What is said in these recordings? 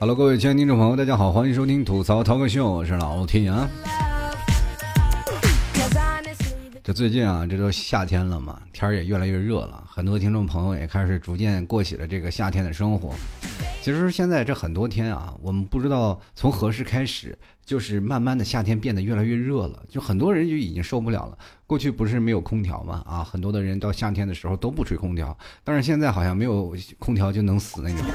Hello，各位亲爱的听众朋友，大家好，欢迎收听吐槽涛哥秀，我是老天啊。这最近啊，这都夏天了嘛，天儿也越来越热了，很多听众朋友也开始逐渐过起了这个夏天的生活。其实现在这很多天啊，我们不知道从何时开始，就是慢慢的夏天变得越来越热了，就很多人就已经受不了了。过去不是没有空调吗？啊，很多的人到夏天的时候都不吹空调，但是现在好像没有空调就能死那种。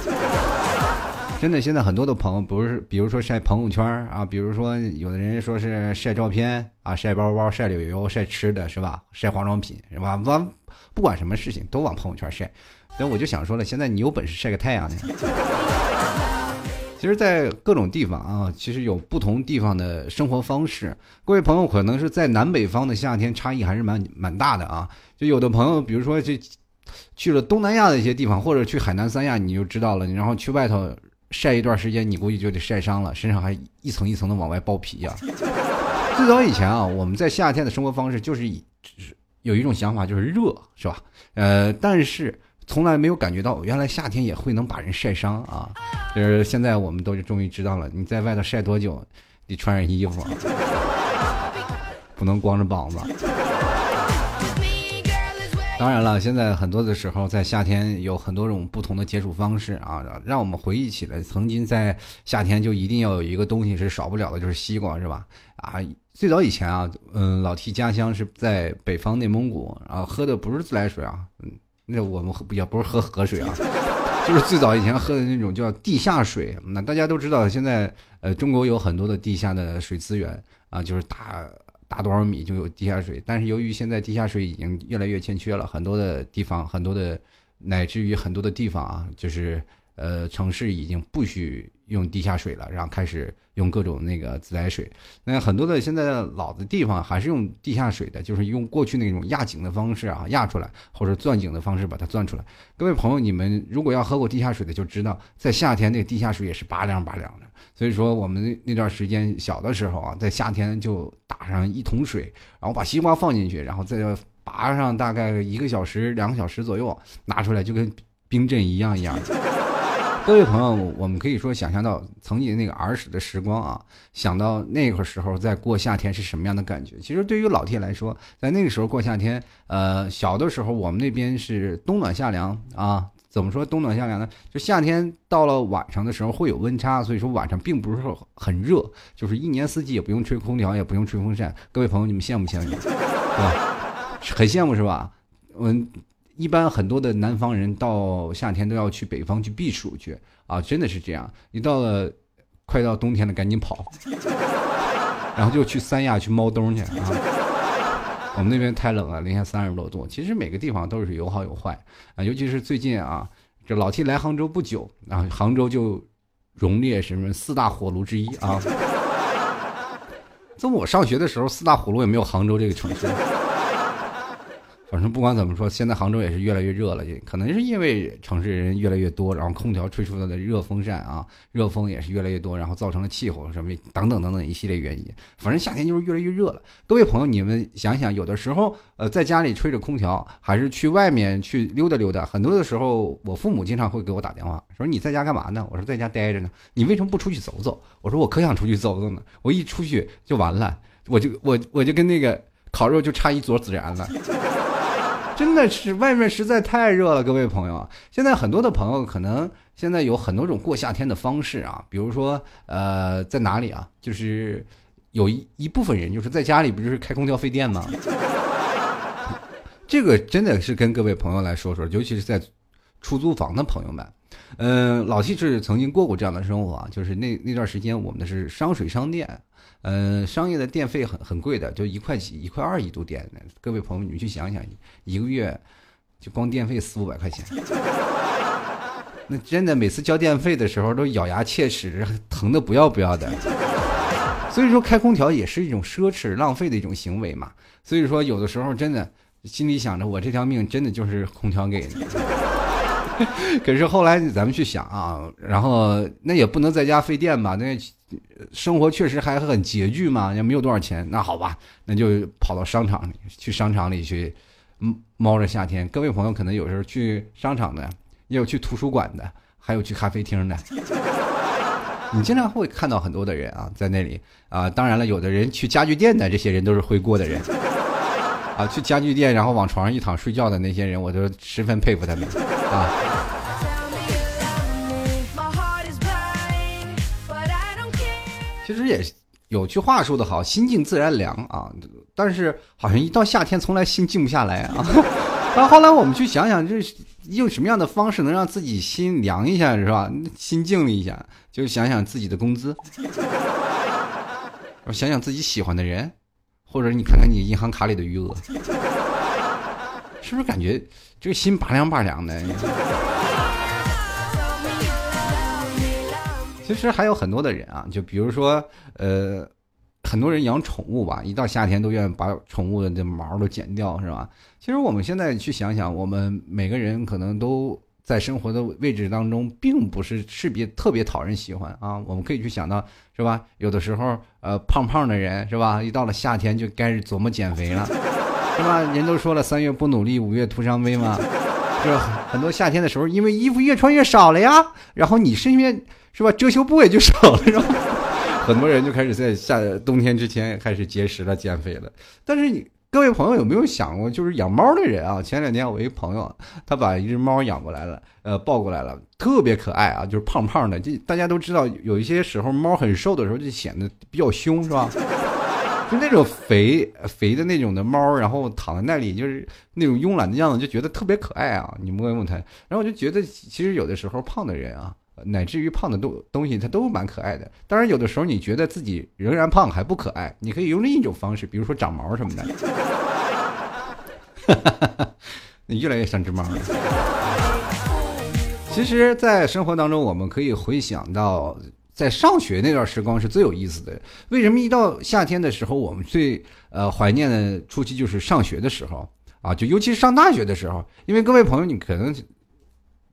真的，现在很多的朋友不是，比如说晒朋友圈啊，比如说有的人说是晒照片啊，晒包包、晒旅游、晒吃的，是吧？晒化妆品，是吧？往不管什么事情都往朋友圈晒。所以我就想说了，现在你有本事晒个太阳呢。其实，在各种地方啊，其实有不同地方的生活方式。各位朋友，可能是在南北方的夏天差异还是蛮蛮大的啊。就有的朋友，比如说这去了东南亚的一些地方，或者去海南三亚，你就知道了。然后去外头。晒一段时间，你估计就得晒伤了，身上还一层一层的往外爆皮呀。最早以前啊，我们在夏天的生活方式就是以有一种想法，就是热，是吧？呃，但是从来没有感觉到原来夏天也会能把人晒伤啊。就是现在我们都终于知道了，你在外头晒多久，得穿上衣服，不能光着膀子。当然了，现在很多的时候，在夏天有很多种不同的解暑方式啊，让我们回忆起来曾经在夏天就一定要有一个东西是少不了的，就是西瓜，是吧？啊，最早以前啊，嗯，老提家乡是在北方内蒙古，啊，喝的不是自来水啊，嗯，那我们喝也不是喝河水啊，就是最早以前喝的那种叫地下水。那大家都知道，现在呃，中国有很多的地下的水资源啊，就是打。打多少米就有地下水，但是由于现在地下水已经越来越欠缺了，很多的地方，很多的，乃至于很多的地方啊，就是呃城市已经不许用地下水了，然后开始用各种那个自来水。那很多的现在老的地方还是用地下水的，就是用过去那种压井的方式啊压出来，或者钻井的方式把它钻出来。各位朋友，你们如果要喝过地下水的，就知道在夏天那个地下水也是拔凉拔凉的。所以说，我们那段时间小的时候啊，在夏天就打上一桶水，然后把西瓜放进去，然后再拔上大概一个小时、两个小时左右，拿出来就跟冰镇一样一样。各位朋友，我们可以说想象到曾经那个儿时的时光啊，想到那个时候在过夏天是什么样的感觉。其实对于老铁来说，在那个时候过夏天，呃，小的时候我们那边是冬暖夏凉啊。怎么说冬暖夏凉呢？就夏天到了晚上的时候会有温差，所以说晚上并不是很热，就是一年四季也不用吹空调，也不用吹风扇。各位朋友，你们羡慕不羡慕？是吧？很羡慕是吧？嗯，一般很多的南方人到夏天都要去北方去避暑去啊，真的是这样。你到了快到冬天了，赶紧跑，然后就去三亚去猫冬去啊。我们那边太冷了，零下三十多度。其实每个地方都是有好有坏啊，尤其是最近啊，这老 T 来杭州不久啊，杭州就荣列什么四大火炉之一啊。在我上学的时候，四大火炉也没有杭州这个城市。反正不管怎么说，现在杭州也是越来越热了，也可能是因为城市人越来越多，然后空调吹出来的热风扇啊，热风也是越来越多，然后造成了气候什么等等等等一系列原因。反正夏天就是越来越热了。各位朋友，你们想想，有的时候呃在家里吹着空调，还是去外面去溜达溜达。很多的时候，我父母经常会给我打电话，说你在家干嘛呢？我说在家待着呢。你为什么不出去走走？我说我可想出去走走呢。我一出去就完了，我就我我就跟那个烤肉就差一撮孜然了。真的是外面实在太热了，各位朋友。现在很多的朋友可能现在有很多种过夏天的方式啊，比如说呃，在哪里啊？就是有一一部分人就是在家里不就是开空调费电吗？这个真的是跟各位朋友来说说，尤其是在出租房的朋友们。嗯，老七是曾经过过这样的生活啊，就是那那段时间我们的是商水商电。嗯，商业的电费很很贵的，就一块几、一块二一度电。各位朋友，你们去想想，一个月就光电费四五百块钱，那真的每次交电费的时候都咬牙切齿，疼的不要不要的。所以说，开空调也是一种奢侈、浪费的一种行为嘛。所以说，有的时候真的心里想着，我这条命真的就是空调给的。可是后来咱们去想啊，然后那也不能在家费电吧？那。生活确实还很拮据嘛，也没有多少钱。那好吧，那就跑到商场里去，商场里去，猫着夏天。各位朋友可能有时候去商场的，也有去图书馆的，还有去咖啡厅的。你经常会看到很多的人啊，在那里啊。当然了，有的人去家具店的，这些人都是会过的人 啊。去家具店，然后往床上一躺睡觉的那些人，我都十分佩服他们啊。其实也有句话说的好，“心静自然凉”啊。但是好像一到夏天，从来心静不下来啊。到后来我们去想想，这用什么样的方式能让自己心凉一下，是吧？心静了一下，就想想自己的工资，想想自己喜欢的人，或者你看看你银行卡里的余额，是不是感觉这个心拔凉拔凉的？其实还有很多的人啊，就比如说，呃。很多人养宠物吧，一到夏天都愿意把宠物的这毛都剪掉，是吧？其实我们现在去想想，我们每个人可能都在生活的位置当中，并不是是别特别讨人喜欢啊。我们可以去想到，是吧？有的时候，呃，胖胖的人，是吧？一到了夏天就该琢磨减肥了，是吧？人都说了，三月不努力，五月徒伤悲嘛。就很多夏天的时候，因为衣服越穿越少了呀，然后你身边是吧，遮羞布也就少了，是吧？很多人就开始在夏冬天之前开始节食了、减肥了。但是你各位朋友有没有想过，就是养猫的人啊？前两天我一朋友，他把一只猫养过来了，呃，抱过来了，特别可爱啊，就是胖胖的。这大家都知道，有一些时候猫很瘦的时候就显得比较凶，是吧？就那种肥肥的那种的猫，然后躺在那里，就是那种慵懒的样子，就觉得特别可爱啊。你摸一摸它，然后我就觉得，其实有的时候胖的人啊。乃至于胖的东东西，它都蛮可爱的。当然，有的时候你觉得自己仍然胖还不可爱，你可以用另一种方式，比如说长毛什么的。你越来越像只猫了。其实，在生活当中，我们可以回想到，在上学那段时光是最有意思的。为什么一到夏天的时候，我们最呃怀念的初期就是上学的时候啊？就尤其是上大学的时候，因为各位朋友，你可能。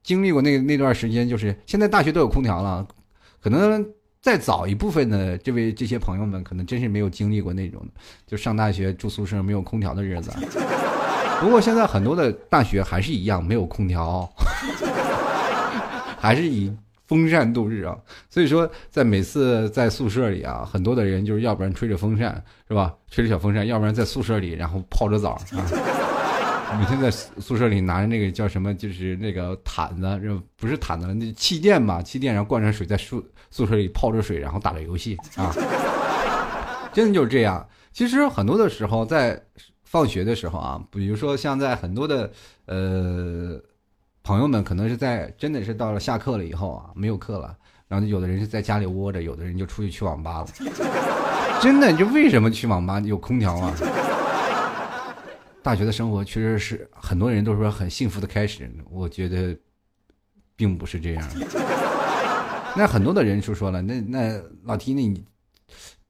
经历过那那段时间，就是现在大学都有空调了，可能再早一部分的这位这些朋友们，可能真是没有经历过那种就上大学住宿舍没有空调的日子。不过现在很多的大学还是一样没有空调，还是以风扇度日啊。所以说，在每次在宿舍里啊，很多的人就是要不然吹着风扇是吧，吹着小风扇，要不然在宿舍里然后泡着澡啊。每天在宿舍里拿着那个叫什么，就是那个毯子，不是毯子了，那气垫嘛，气垫，然后灌上水，在宿宿舍里泡着水，然后打着游戏啊，真的就是这样。其实很多的时候，在放学的时候啊，比如说像在很多的呃朋友们，可能是在真的是到了下课了以后啊，没有课了，然后有的人是在家里窝着，有的人就出去去网吧了。真的，就为什么去网吧有空调啊？大学的生活确实是很多人都说很幸福的开始，我觉得并不是这样。那很多的人就说了，那那老提那你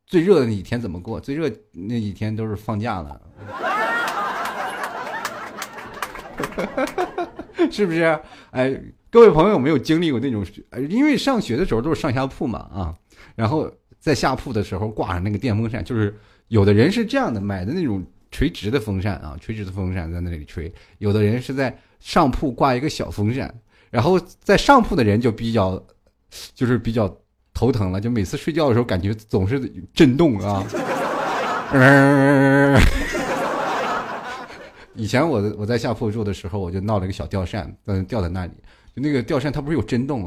最热的那几天怎么过？最热那几天都是放假了，是不是？哎，各位朋友有没有经历过那种？因为上学的时候都是上下铺嘛啊，然后在下铺的时候挂上那个电风扇，就是有的人是这样的买的那种。垂直的风扇啊，垂直的风扇在那里吹。有的人是在上铺挂一个小风扇，然后在上铺的人就比较，就是比较头疼了，就每次睡觉的时候感觉总是震动啊。以前我我在下铺住的时候，我就闹了一个小吊扇，嗯，吊在那里，就那个吊扇它不是有震动，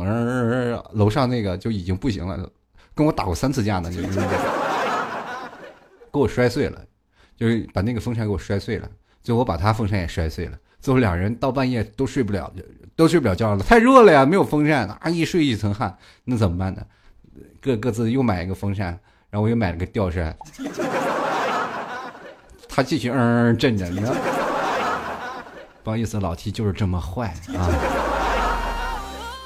楼上那个就已经不行了，跟我打过三次架呢，就给我摔碎了。就是把那个风扇给我摔碎了，最后我把他风扇也摔碎了，最后两人到半夜都睡不了，都睡不了觉了，太热了呀，没有风扇，啊一睡一层汗，那怎么办呢？各各自又买一个风扇，然后我又买了个吊扇，他继续嗯嗯震着，你知道。不好意思，老 T 就是这么坏啊。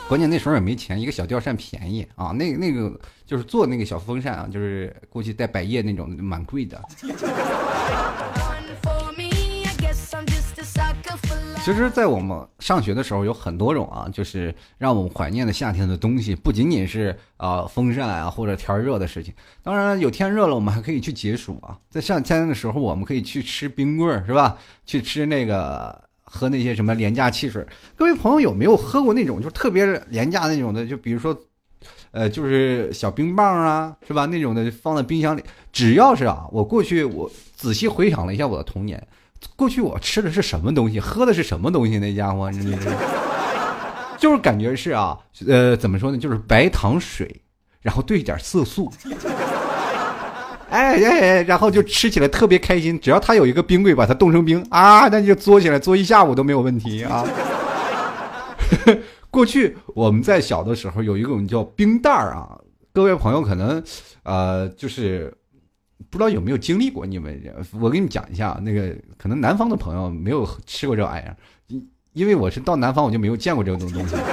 关键那时候也没钱，一个小吊扇便宜啊，那那个就是做那个小风扇啊，就是估计带百叶那种，蛮贵的。其实，在我们上学的时候，有很多种啊，就是让我们怀念的夏天的东西，不仅仅是啊风扇啊或者天热的事情。当然，有天热了，我们还可以去解暑啊。在夏天的时候，我们可以去吃冰棍，是吧？去吃那个。喝那些什么廉价汽水。各位朋友有没有喝过那种就特别廉价那种的？就比如说，呃，就是小冰棒啊，是吧？那种的放在冰箱里。只要是啊，我过去我仔细回想了一下我的童年，过去我吃的是什么东西，喝的是什么东西？那家伙你，就是感觉是啊，呃，怎么说呢？就是白糖水，然后兑点色素。哎哎，然后就吃起来特别开心，只要他有一个冰柜把它冻成冰啊，那就嘬起来嘬一下午都没有问题啊。过去我们在小的时候有一种叫冰袋儿啊，各位朋友可能呃就是不知道有没有经历过，你们我给你讲一下，那个可能南方的朋友没有吃过这玩意儿，因因为我是到南方我就没有见过这种东西。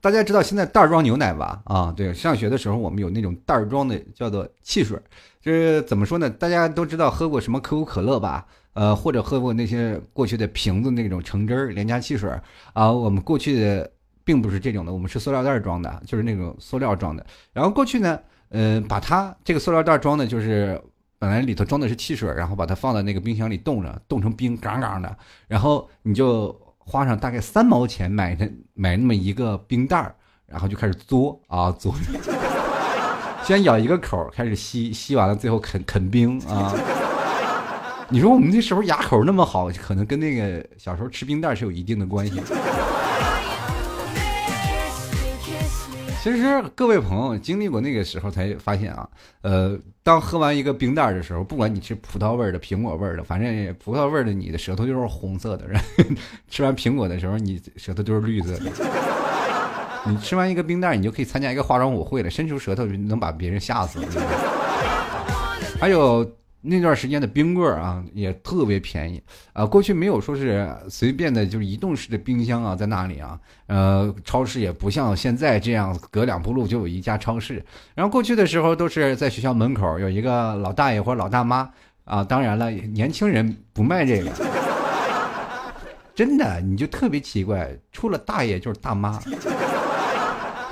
大家知道现在袋装牛奶吧？啊，对，上学的时候我们有那种袋装的，叫做汽水。就是怎么说呢？大家都知道喝过什么可口可乐吧？呃，或者喝过那些过去的瓶子那种橙汁儿廉价汽水啊。我们过去的并不是这种的，我们是塑料袋装的，就是那种塑料装的。然后过去呢，呃，把它这个塑料袋装的，就是本来里头装的是汽水，然后把它放在那个冰箱里冻着，冻成冰，杠杠的，然后你就。花上大概三毛钱买它买那么一个冰袋儿，然后就开始嘬啊嘬，先咬一个口开始吸，吸完了最后啃啃冰啊。你说我们那时候牙口那么好，可能跟那个小时候吃冰袋是有一定的关系。其实各位朋友经历过那个时候才发现啊，呃，当喝完一个冰袋的时候，不管你是葡萄味的、苹果味的，反正葡萄味的你的舌头就是红色的；吃完苹果的时候，你舌头都是绿色的。你吃完一个冰袋，你就可以参加一个化妆舞会了，伸出舌头能把别人吓死。还有。那段时间的冰棍啊，也特别便宜啊。过去没有说是随便的，就是移动式的冰箱啊，在那里啊。呃，超市也不像现在这样，隔两步路就有一家超市。然后过去的时候，都是在学校门口有一个老大爷或者老大妈啊。当然了，年轻人不卖这个，真的，你就特别奇怪，除了大爷就是大妈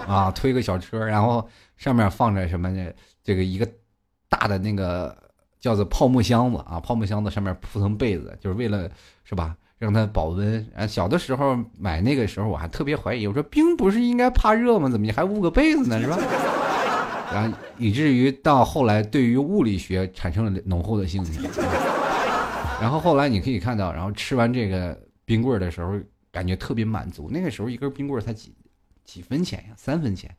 啊，推个小车，然后上面放着什么呢？这个一个大的那个。叫做泡沫箱子啊，泡沫箱子上面铺层被子，就是为了是吧，让它保温。啊，小的时候买那个时候我还特别怀疑，我说冰不是应该怕热吗？怎么你还捂个被子呢？是吧？然 后以至于到后来对于物理学产生了浓厚的兴趣。然后后来你可以看到，然后吃完这个冰棍的时候，感觉特别满足。那个时候一根冰棍才几几分钱呀？三分钱。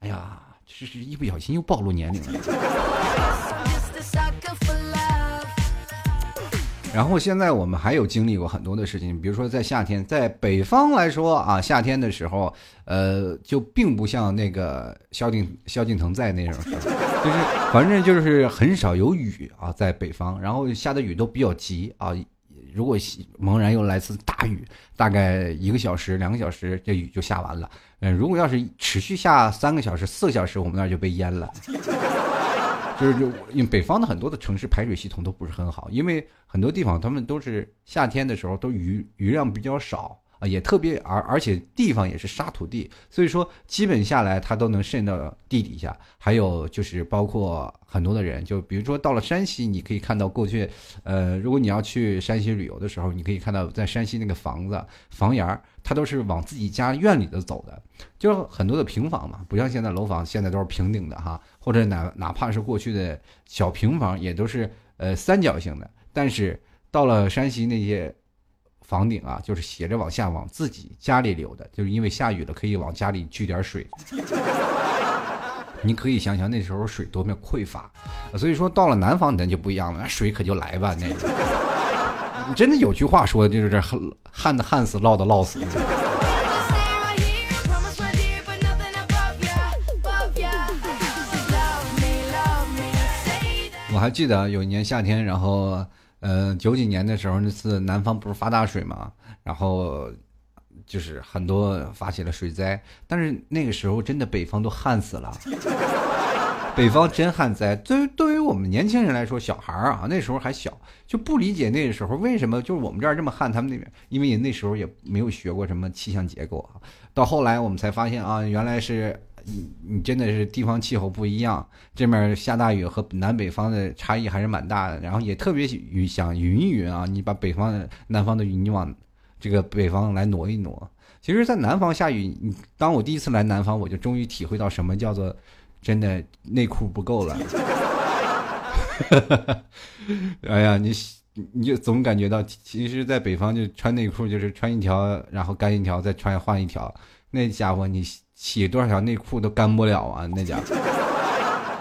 哎呀，这是一不小心又暴露年龄了。然后现在我们还有经历过很多的事情，比如说在夏天，在北方来说啊，夏天的时候，呃，就并不像那个萧敬萧敬腾在那种时候，就是反正就是很少有雨啊，在北方，然后下的雨都比较急啊。如果猛然又来次大雨，大概一个小时、两个小时，这雨就下完了。嗯，如果要是持续下三个小时、四个小时，我们那儿就被淹了。就是就因为北方的很多的城市排水系统都不是很好，因为很多地方他们都是夏天的时候都雨雨量比较少啊，也特别而而且地方也是沙土地，所以说基本下来它都能渗到地底下。还有就是包括很多的人，就比如说到了山西，你可以看到过去，呃，如果你要去山西旅游的时候，你可以看到在山西那个房子房檐儿。它都是往自己家院里头走的，就是很多的平房嘛，不像现在楼房，现在都是平顶的哈，或者哪哪怕是过去的小平房，也都是呃三角形的。但是到了山西那些房顶啊，就是斜着往下往自己家里流的，就是因为下雨了可以往家里聚点水。你可以想想那时候水多么匮乏，所以说到了南方咱就不一样了，那水可就来吧那。真的有句话说的，就是这旱旱的旱死，涝的涝死。我还记得有一年夏天，然后呃九几年的时候，那次南方不是发大水嘛，然后就是很多发起了水灾，但是那个时候真的北方都旱死了。北方真旱灾，对于对于我们年轻人来说，小孩儿啊，那时候还小，就不理解那个时候为什么就是我们这儿这么旱，他们那边，因为那时候也没有学过什么气象结构啊。到后来我们才发现啊，原来是你你真的是地方气候不一样，这面下大雨和南北方的差异还是蛮大的。然后也特别雨想匀一匀啊，你把北方的南方的雨你往这个北方来挪一挪。其实，在南方下雨，你当我第一次来南方，我就终于体会到什么叫做真的内裤不够了。哎呀，你你就总感觉到，其实，在北方就穿内裤就是穿一条，然后干一条，再穿换一条。那家伙，你洗多少条内裤都干不了啊！那家伙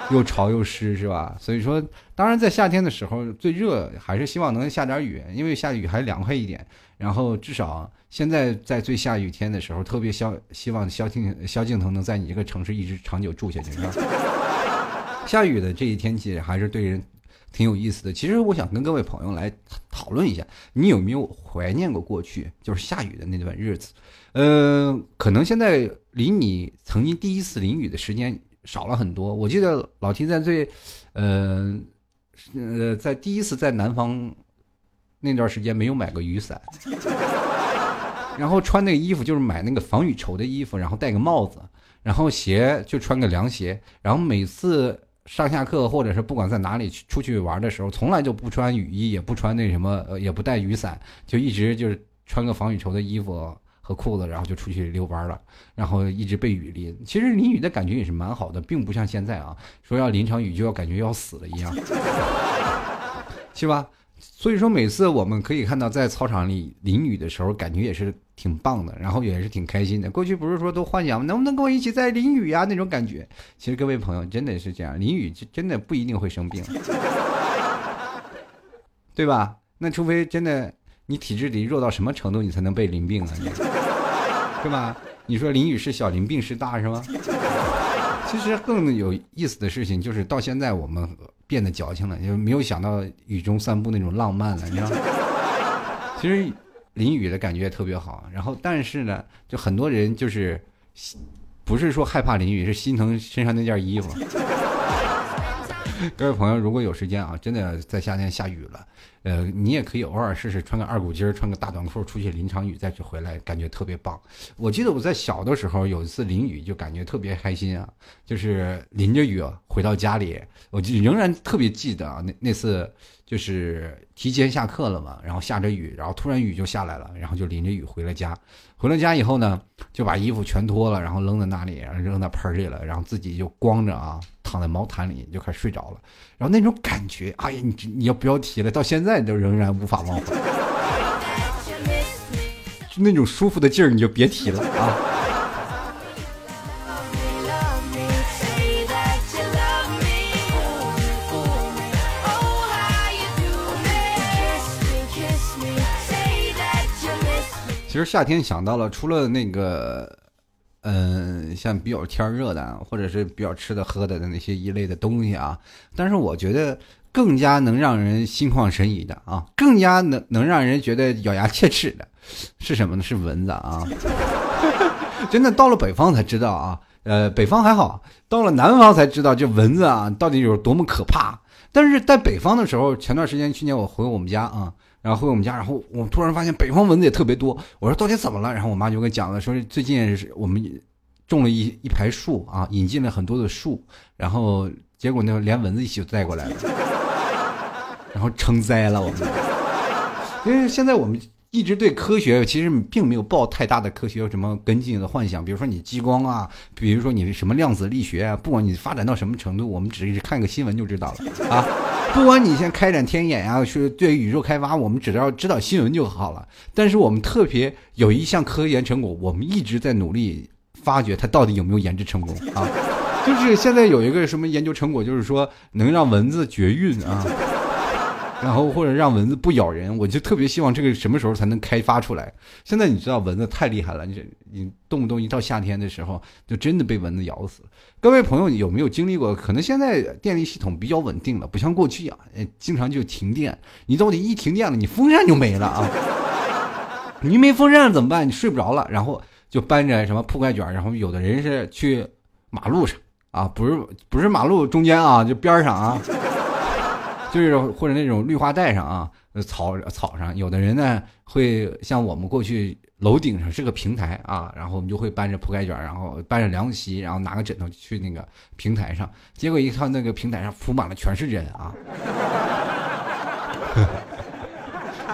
又潮又湿，是吧？所以说，当然在夏天的时候最热，还是希望能下点雨，因为下雨还凉快一点。然后至少现在在最下雨天的时候，特别消希望萧敬萧敬腾能在你这个城市一直长久住下去，是吧？下雨的这一天气还是对人挺有意思的。其实我想跟各位朋友来讨论一下，你有没有怀念过过去就是下雨的那段日子？呃，可能现在离你曾经第一次淋雨的时间少了很多。我记得老提在最，呃，呃，在第一次在南方。那段时间没有买过雨伞，然后穿那个衣服就是买那个防雨绸的衣服，然后戴个帽子，然后鞋就穿个凉鞋，然后每次上下课或者是不管在哪里出去玩的时候，从来就不穿雨衣，也不穿那什么，也不带雨伞，就一直就是穿个防雨绸的衣服和裤子，然后就出去遛弯了，然后一直被雨淋。其实淋雨的感觉也是蛮好的，并不像现在啊，说要淋场雨就要感觉要死了一样，是吧？所以说，每次我们可以看到在操场里淋雨的时候，感觉也是挺棒的，然后也是挺开心的。过去不是说都幻想能不能跟我一起在淋雨呀那种感觉。其实各位朋友真的是这样，淋雨真的不一定会生病，对吧？那除非真的你体质得弱到什么程度，你才能被淋病呢？是吧？你说淋雨是小，淋病是大，是吗？其实更有意思的事情就是到现在我们。变得矫情了，就没有想到雨中散步那种浪漫了，你知道吗？其实淋雨的感觉也特别好，然后但是呢，就很多人就是不是说害怕淋雨，是心疼身上那件衣服。各位朋友，如果有时间啊，真的在夏天下雨了，呃，你也可以偶尔试试穿个二股筋儿，穿个大短裤出去淋场雨，再去回来，感觉特别棒。我记得我在小的时候有一次淋雨，就感觉特别开心啊，就是淋着雨回到家里，我就仍然特别记得啊，那那次。就是提前下课了嘛，然后下着雨，然后突然雨就下来了，然后就淋着雨回了家。回了家以后呢，就把衣服全脱了，然后扔在那里，然后扔在盆里了，然后自己就光着啊，躺在毛毯里就开始睡着了。然后那种感觉，哎呀，你你要不要提了？到现在都仍然无法忘怀，就那种舒服的劲儿，你就别提了啊。其实夏天想到了，除了那个，嗯，像比较天热的，或者是比较吃的喝的的那些一类的东西啊，但是我觉得更加能让人心旷神怡的啊，更加能能让人觉得咬牙切齿的，是什么呢？是蚊子啊！真的到了北方才知道啊，呃，北方还好，到了南方才知道这蚊子啊到底有多么可怕。但是在北方的时候，前段时间去年我回我们家啊。然后回我们家，然后我突然发现北方蚊子也特别多。我说到底怎么了？然后我妈就跟讲了，说最近我们种了一一排树啊，引进了很多的树，然后结果呢连蚊子一起带过来了，然后成灾了我们。因为现在我们。一直对科学其实并没有抱太大的科学有什么跟进的幻想，比如说你激光啊，比如说你什么量子力学啊，不管你发展到什么程度，我们只是看个新闻就知道了啊。不管你先开展天眼呀，是对宇宙开发，我们只要知道新闻就好了。但是我们特别有一项科研成果，我们一直在努力发掘它到底有没有研制成功啊。就是现在有一个什么研究成果，就是说能让蚊子绝育啊。然后或者让蚊子不咬人，我就特别希望这个什么时候才能开发出来。现在你知道蚊子太厉害了，你你动不动一到夏天的时候，就真的被蚊子咬死。各位朋友有没有经历过？可能现在电力系统比较稳定了，不像过去啊，经常就停电。你到底一停电了，你风扇就没了啊！你没风扇怎么办？你睡不着了，然后就搬着什么铺盖卷，然后有的人是去马路上啊，不是不是马路中间啊，就边上啊。就是或者那种绿化带上啊，草草上，有的人呢会像我们过去楼顶上是个平台啊，然后我们就会搬着铺盖卷，然后搬着凉席，然后拿个枕头去那个平台上，结果一看那个平台上铺满了全是人啊，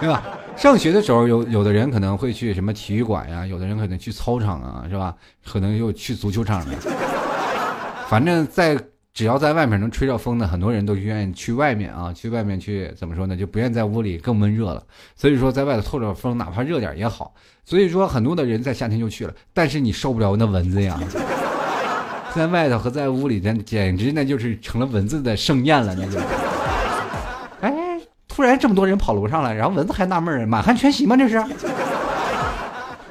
对吧？上学的时候有有的人可能会去什么体育馆呀，有的人可能去操场啊，是吧？可能又去足球场了，反正在。只要在外面能吹着风的，很多人都愿意去外面啊，去外面去怎么说呢？就不愿意在屋里更闷热了。所以说，在外头透着风，哪怕热点也好。所以说，很多的人在夏天就去了，但是你受不了那蚊子呀，在外头和在屋里，那简直那就是成了蚊子的盛宴了，那就。哎，突然这么多人跑楼上来，然后蚊子还纳闷满汉全席吗？这是？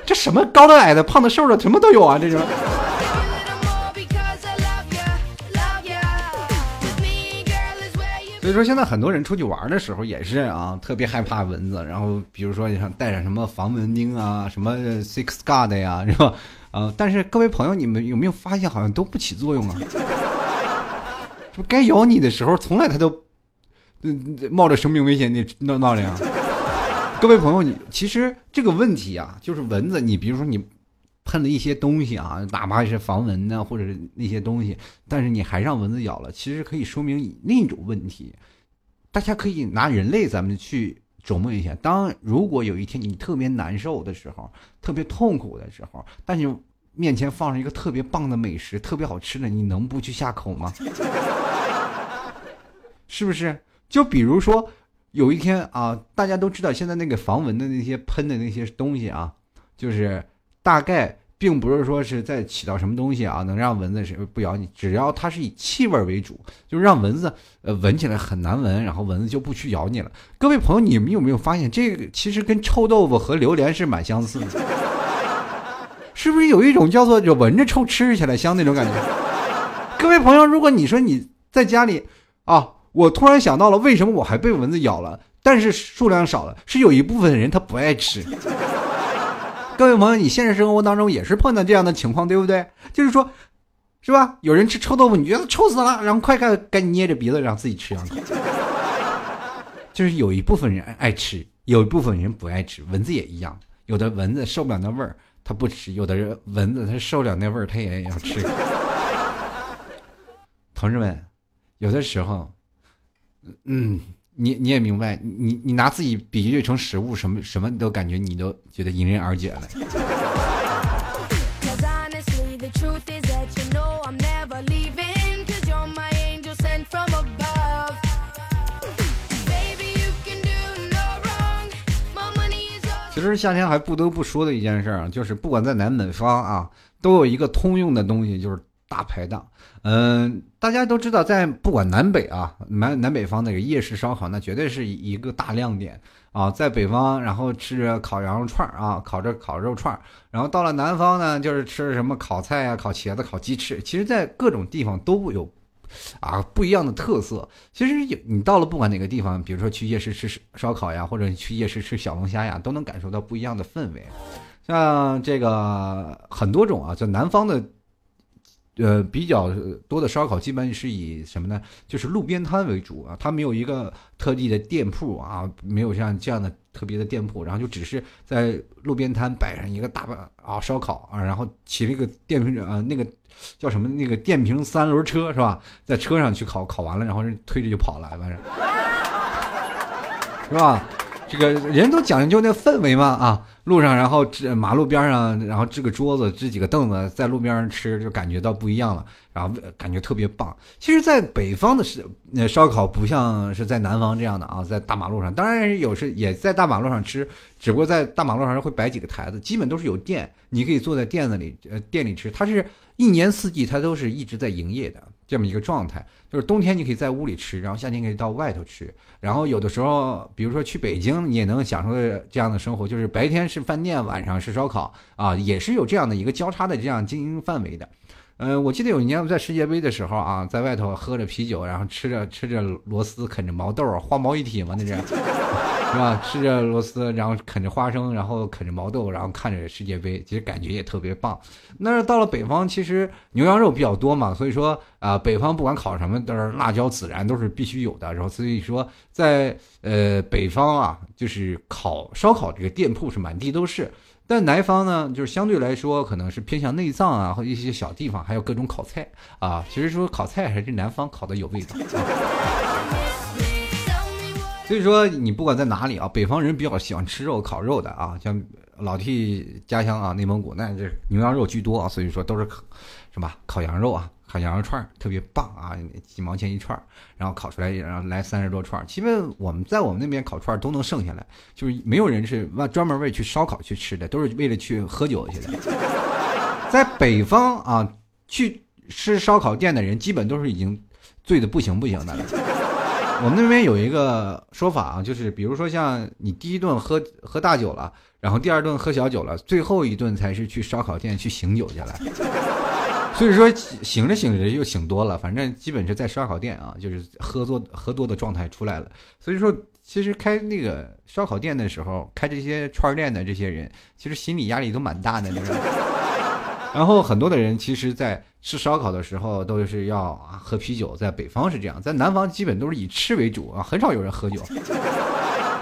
这什么高的矮的、胖的瘦的，什么都有啊，这是。所以说，现在很多人出去玩的时候也是啊，特别害怕蚊子。然后，比如说你像带上什么防蚊钉啊，什么 Six Guard 呀，是吧？啊，但是各位朋友，你们有没有发现，好像都不起作用啊？是不该咬你的时候，从来它都冒着生命危险的闹闹的啊。各位朋友，你其实这个问题啊，就是蚊子，你比如说你。喷了一些东西啊，哪怕是防蚊呢，或者是那些东西，但是你还让蚊子咬了，其实可以说明另一种问题。大家可以拿人类咱们去琢磨一下：当如果有一天你特别难受的时候，特别痛苦的时候，但你面前放着一个特别棒的美食，特别好吃的，你能不去下口吗？是不是？就比如说有一天啊，大家都知道现在那个防蚊的那些喷的那些东西啊，就是。大概并不是说是在起到什么东西啊，能让蚊子是不咬你，只要它是以气味为主，就是让蚊子呃闻起来很难闻，然后蚊子就不去咬你了。各位朋友，你们有没有发现这个其实跟臭豆腐和榴莲是蛮相似的？是不是有一种叫做就闻着臭吃起来香那种感觉？各位朋友，如果你说你在家里啊，我突然想到了为什么我还被蚊子咬了，但是数量少了，是有一部分人他不爱吃。各位朋友，你现实生活当中也是碰到这样的情况，对不对？就是说，是吧？有人吃臭豆腐，你觉得臭死了，然后快快赶紧捏着鼻子让自己吃两口。就是有一部分人爱吃，有一部分人不爱吃。蚊子也一样，有的蚊子受不了那味儿，它不吃；有的人蚊子它受不了那味儿，它也要吃。同志们，有的时候，嗯。你你也明白，你你拿自己比喻成食物，什么什么都感觉你都觉得迎刃而解了。其实夏天还不得不说的一件事儿，就是不管在南北方啊，都有一个通用的东西，就是大排档。嗯，大家都知道，在不管南北啊，南南北方那个夜市烧烤，那绝对是一个大亮点啊。在北方，然后吃着烤羊肉串啊，烤着烤肉串然后到了南方呢，就是吃什么烤菜啊、烤茄子、烤鸡翅。其实，在各种地方都有啊不一样的特色。其实，有你到了不管哪个地方，比如说去夜市吃烧烤呀，或者去夜市吃小龙虾呀，都能感受到不一样的氛围。像这个很多种啊，在南方的。呃，比较多的烧烤基本是以什么呢？就是路边摊为主啊，它没有一个特地的店铺啊，没有像这样的特别的店铺，然后就只是在路边摊摆上一个大把啊烧烤啊，然后骑那个电瓶啊那个叫什么那个电瓶三轮车是吧？在车上去烤，烤完了然后人推着就跑了，反正，是吧？这个人都讲究那氛围嘛啊。路上，然后支马路边上，然后支个桌子，支几个凳子，在路边上吃，就感觉到不一样了，然后感觉特别棒。其实，在北方的是那烧烤，不像是在南方这样的啊，在大马路上，当然有时也在大马路上吃，只不过在大马路上会摆几个台子，基本都是有店，你可以坐在店子里，呃，店里吃。它是一年四季，它都是一直在营业的。这么一个状态，就是冬天你可以在屋里吃，然后夏天可以到外头吃，然后有的时候，比如说去北京，你也能享受这样的生活，就是白天是饭店，晚上是烧烤啊，也是有这样的一个交叉的这样经营范围的。嗯，我记得有一年我在世界杯的时候啊，在外头喝着啤酒，然后吃着吃着螺丝，啃着毛豆，花毛一体嘛，那是，是吧？吃着螺丝，然后啃着花生，然后啃着毛豆，然后看着世界杯，其实感觉也特别棒。那到了北方，其实牛羊肉比较多嘛，所以说啊，北方不管烤什么都是辣椒孜然都是必须有的。然后所以说在呃北方啊，就是烤烧烤这个店铺是满地都是。但南方呢，就是相对来说可能是偏向内脏啊，和一些小地方，还有各种烤菜啊。其实说烤菜还是南方烤的有味道。所以说你不管在哪里啊，北方人比较喜欢吃肉、烤肉的啊，像老 T 家乡啊，内蒙古那这牛羊肉居多啊，所以说都是烤是吧？烤羊肉啊。烤羊肉串特别棒啊，几毛钱一串然后烤出来，然后来三十多串其实我们在我们那边烤串都能剩下来，就是没有人是专专门为去烧烤去吃的，都是为了去喝酒去的。在北方啊，去吃烧烤店的人基本都是已经醉的不行不行的了。我们那边有一个说法啊，就是比如说像你第一顿喝喝大酒了，然后第二顿喝小酒了，最后一顿才是去烧烤店去醒酒去了。所以说醒着醒着又醒多了，反正基本是在烧烤店啊，就是喝多喝多的状态出来了。所以说，其实开那个烧烤店的时候，开这些串儿店的这些人，其实心理压力都蛮大的，你知道？然后很多的人其实，在吃烧烤的时候都是要喝啤酒，在北方是这样，在南方基本都是以吃为主啊，很少有人喝酒，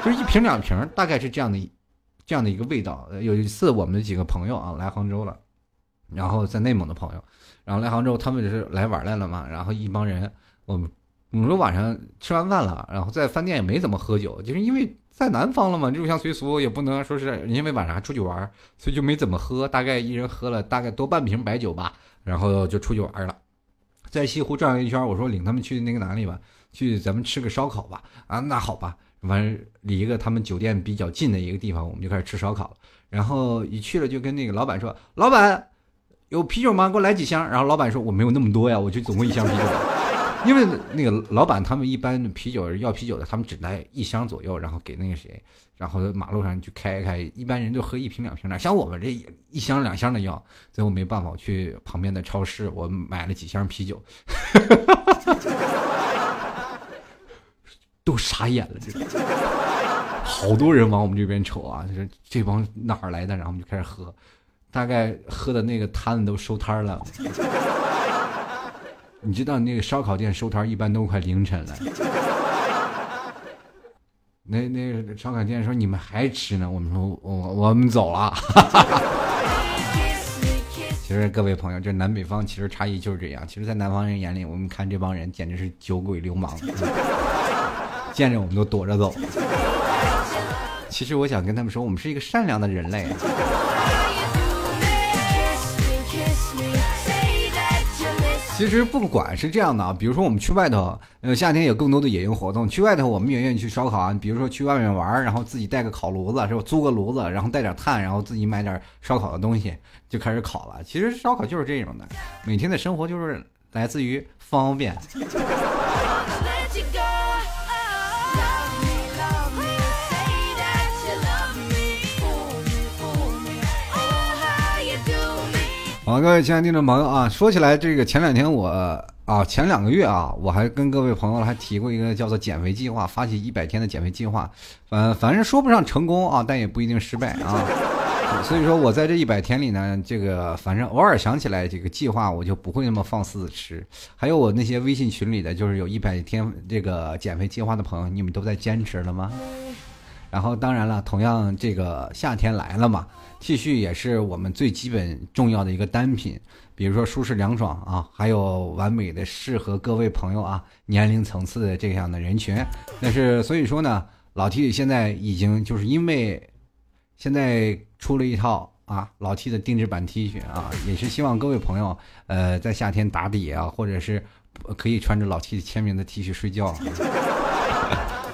就是一瓶两瓶，大概是这样的，这样的一个味道。有一次我们的几个朋友啊来杭州了，然后在内蒙的朋友。然后来杭州，他们就是来玩来了嘛。然后一帮人，我们我们说晚上吃完饭了，然后在饭店也没怎么喝酒，就是因为在南方了嘛，入乡随俗也不能说是因为晚上还出去玩，所以就没怎么喝。大概一人喝了大概多半瓶白酒吧，然后就出去玩了，在西湖转了一圈。我说领他们去那个哪里吧，去咱们吃个烧烤吧。啊，那好吧，完离一个他们酒店比较近的一个地方，我们就开始吃烧烤了。然后一去了就跟那个老板说，老板。有啤酒吗？给我来几箱。然后老板说我没有那么多呀，我就总共一箱啤酒。因为那个老板他们一般啤酒要啤酒的，他们只带一箱左右，然后给那个谁，然后马路上去开开。一般人就喝一瓶两瓶的，像我们这一箱两箱的要。最后没办法，我去旁边的超市，我买了几箱啤酒，都傻眼了，这好多人往我们这边瞅啊，就是这帮哪儿来的？然后我们就开始喝。大概喝的那个摊子都收摊了，你知道那个烧烤店收摊一般都快凌晨了。那那个烧烤店说你们还吃呢，我们说我我们走了。其实各位朋友，这南北方其实差异就是这样。其实，在南方人眼里，我们看这帮人简直是酒鬼流氓，见着我们都躲着走。其实我想跟他们说，我们是一个善良的人类。其实不管是这样的啊，比如说我们去外头，呃，夏天有更多的野营活动，去外头我们也愿意去烧烤啊。比如说去外面玩，然后自己带个烤炉子，是吧？租个炉子，然后带点炭，然后自己买点烧烤的东西，就开始烤了。其实烧烤就是这种的，每天的生活就是来自于方便。好，各位亲爱的听众朋友啊，说起来这个前两天我啊，前两个月啊，我还跟各位朋友还提过一个叫做减肥计划，发起一百天的减肥计划，反反正说不上成功啊，但也不一定失败啊。所以说我在这一百天里呢，这个反正偶尔想起来这个计划，我就不会那么放肆的吃。还有我那些微信群里的，就是有一百天这个减肥计划的朋友，你们都在坚持了吗？然后当然了，同样这个夏天来了嘛。T 恤也是我们最基本重要的一个单品，比如说舒适凉爽啊，还有完美的适合各位朋友啊年龄层次的这样的人群。但是所以说呢，老 T 现在已经就是因为现在出了一套啊老 T 的定制版 T 恤啊，也是希望各位朋友呃在夏天打底啊，或者是可以穿着老 T 签名的 T 恤睡觉。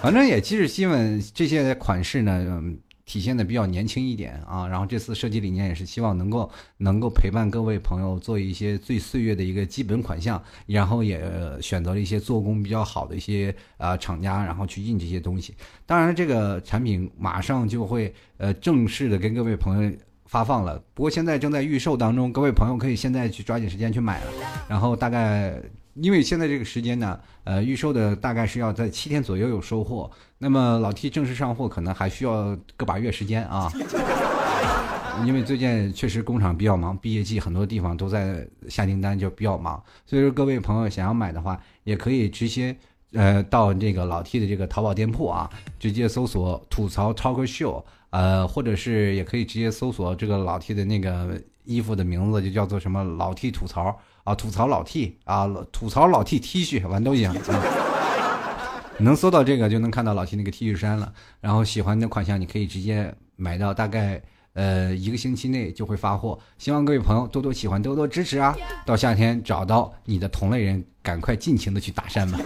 反正也其实新闻这些款式呢。体现的比较年轻一点啊，然后这次设计理念也是希望能够能够陪伴各位朋友做一些最岁月的一个基本款项，然后也选择了一些做工比较好的一些呃厂家，然后去印这些东西。当然，这个产品马上就会呃正式的跟各位朋友发放了，不过现在正在预售当中，各位朋友可以现在去抓紧时间去买了。然后大概因为现在这个时间呢，呃，预售的大概是要在七天左右有收货，那么老 T 正式上货可能还需要个把月时间啊。因为最近确实工厂比较忙，毕业季很多地方都在下订单，就比较忙。所以说各位朋友想要买的话，也可以直接呃到这个老 T 的这个淘宝店铺啊，直接搜索“吐槽 talk show”，呃，或者是也可以直接搜索这个老 T 的那个衣服的名字，就叫做什么“老 T 吐槽”啊，吐槽老 T 啊，吐槽老 T T 恤完都行啊。能搜到这个就能看到老 T 那个 T 恤衫了。然后喜欢的款项你可以直接买到，大概。呃，一个星期内就会发货，希望各位朋友多多喜欢，多多支持啊！到夏天找到你的同类人，赶快尽情的去搭讪吧。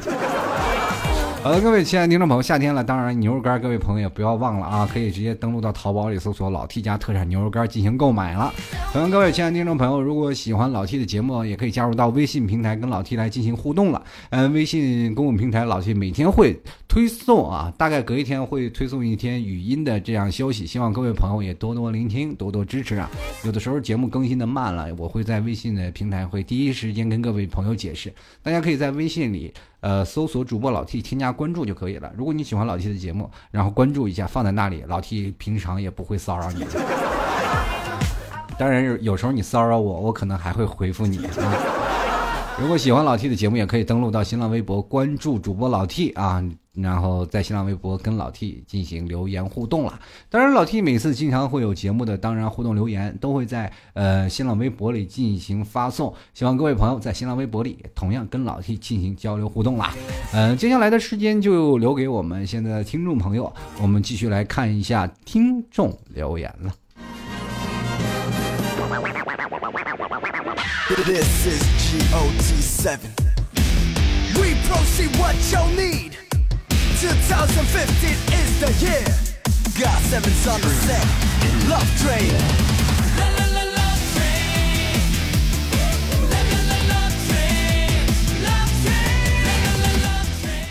好的，各位亲爱的听众朋友，夏天了，当然牛肉干，各位朋友也不要忘了啊，可以直接登录到淘宝里搜索“老 T 家特产牛肉干”进行购买了。同样，各位亲爱的听众朋友，如果喜欢老 T 的节目，也可以加入到微信平台跟老 T 来进行互动了。嗯，微信公共平台老 T 每天会推送啊，大概隔一天会推送一天语音的这样消息，希望各位朋友也多多聆听，多多支持啊。有的时候节目更新的慢了，我会在微信的平台会第一时间跟各位朋友解释，大家可以在微信里。呃，搜索主播老 T，添加关注就可以了。如果你喜欢老 T 的节目，然后关注一下，放在那里，老 T 平常也不会骚扰你。当然，有时候你骚扰我，我可能还会回复你啊。如果喜欢老 T 的节目，也可以登录到新浪微博关注主播老 T 啊，然后在新浪微博跟老 T 进行留言互动了。当然，老 T 每次经常会有节目的，当然互动留言都会在呃新浪微博里进行发送。希望各位朋友在新浪微博里同样跟老 T 进行交流互动啦。嗯，接下来的时间就留给我们现在的听众朋友，我们继续来看一下听众留言了。This is GOT7. We proceed what you need. 2015 is the year. Got sevens on the set. Love train.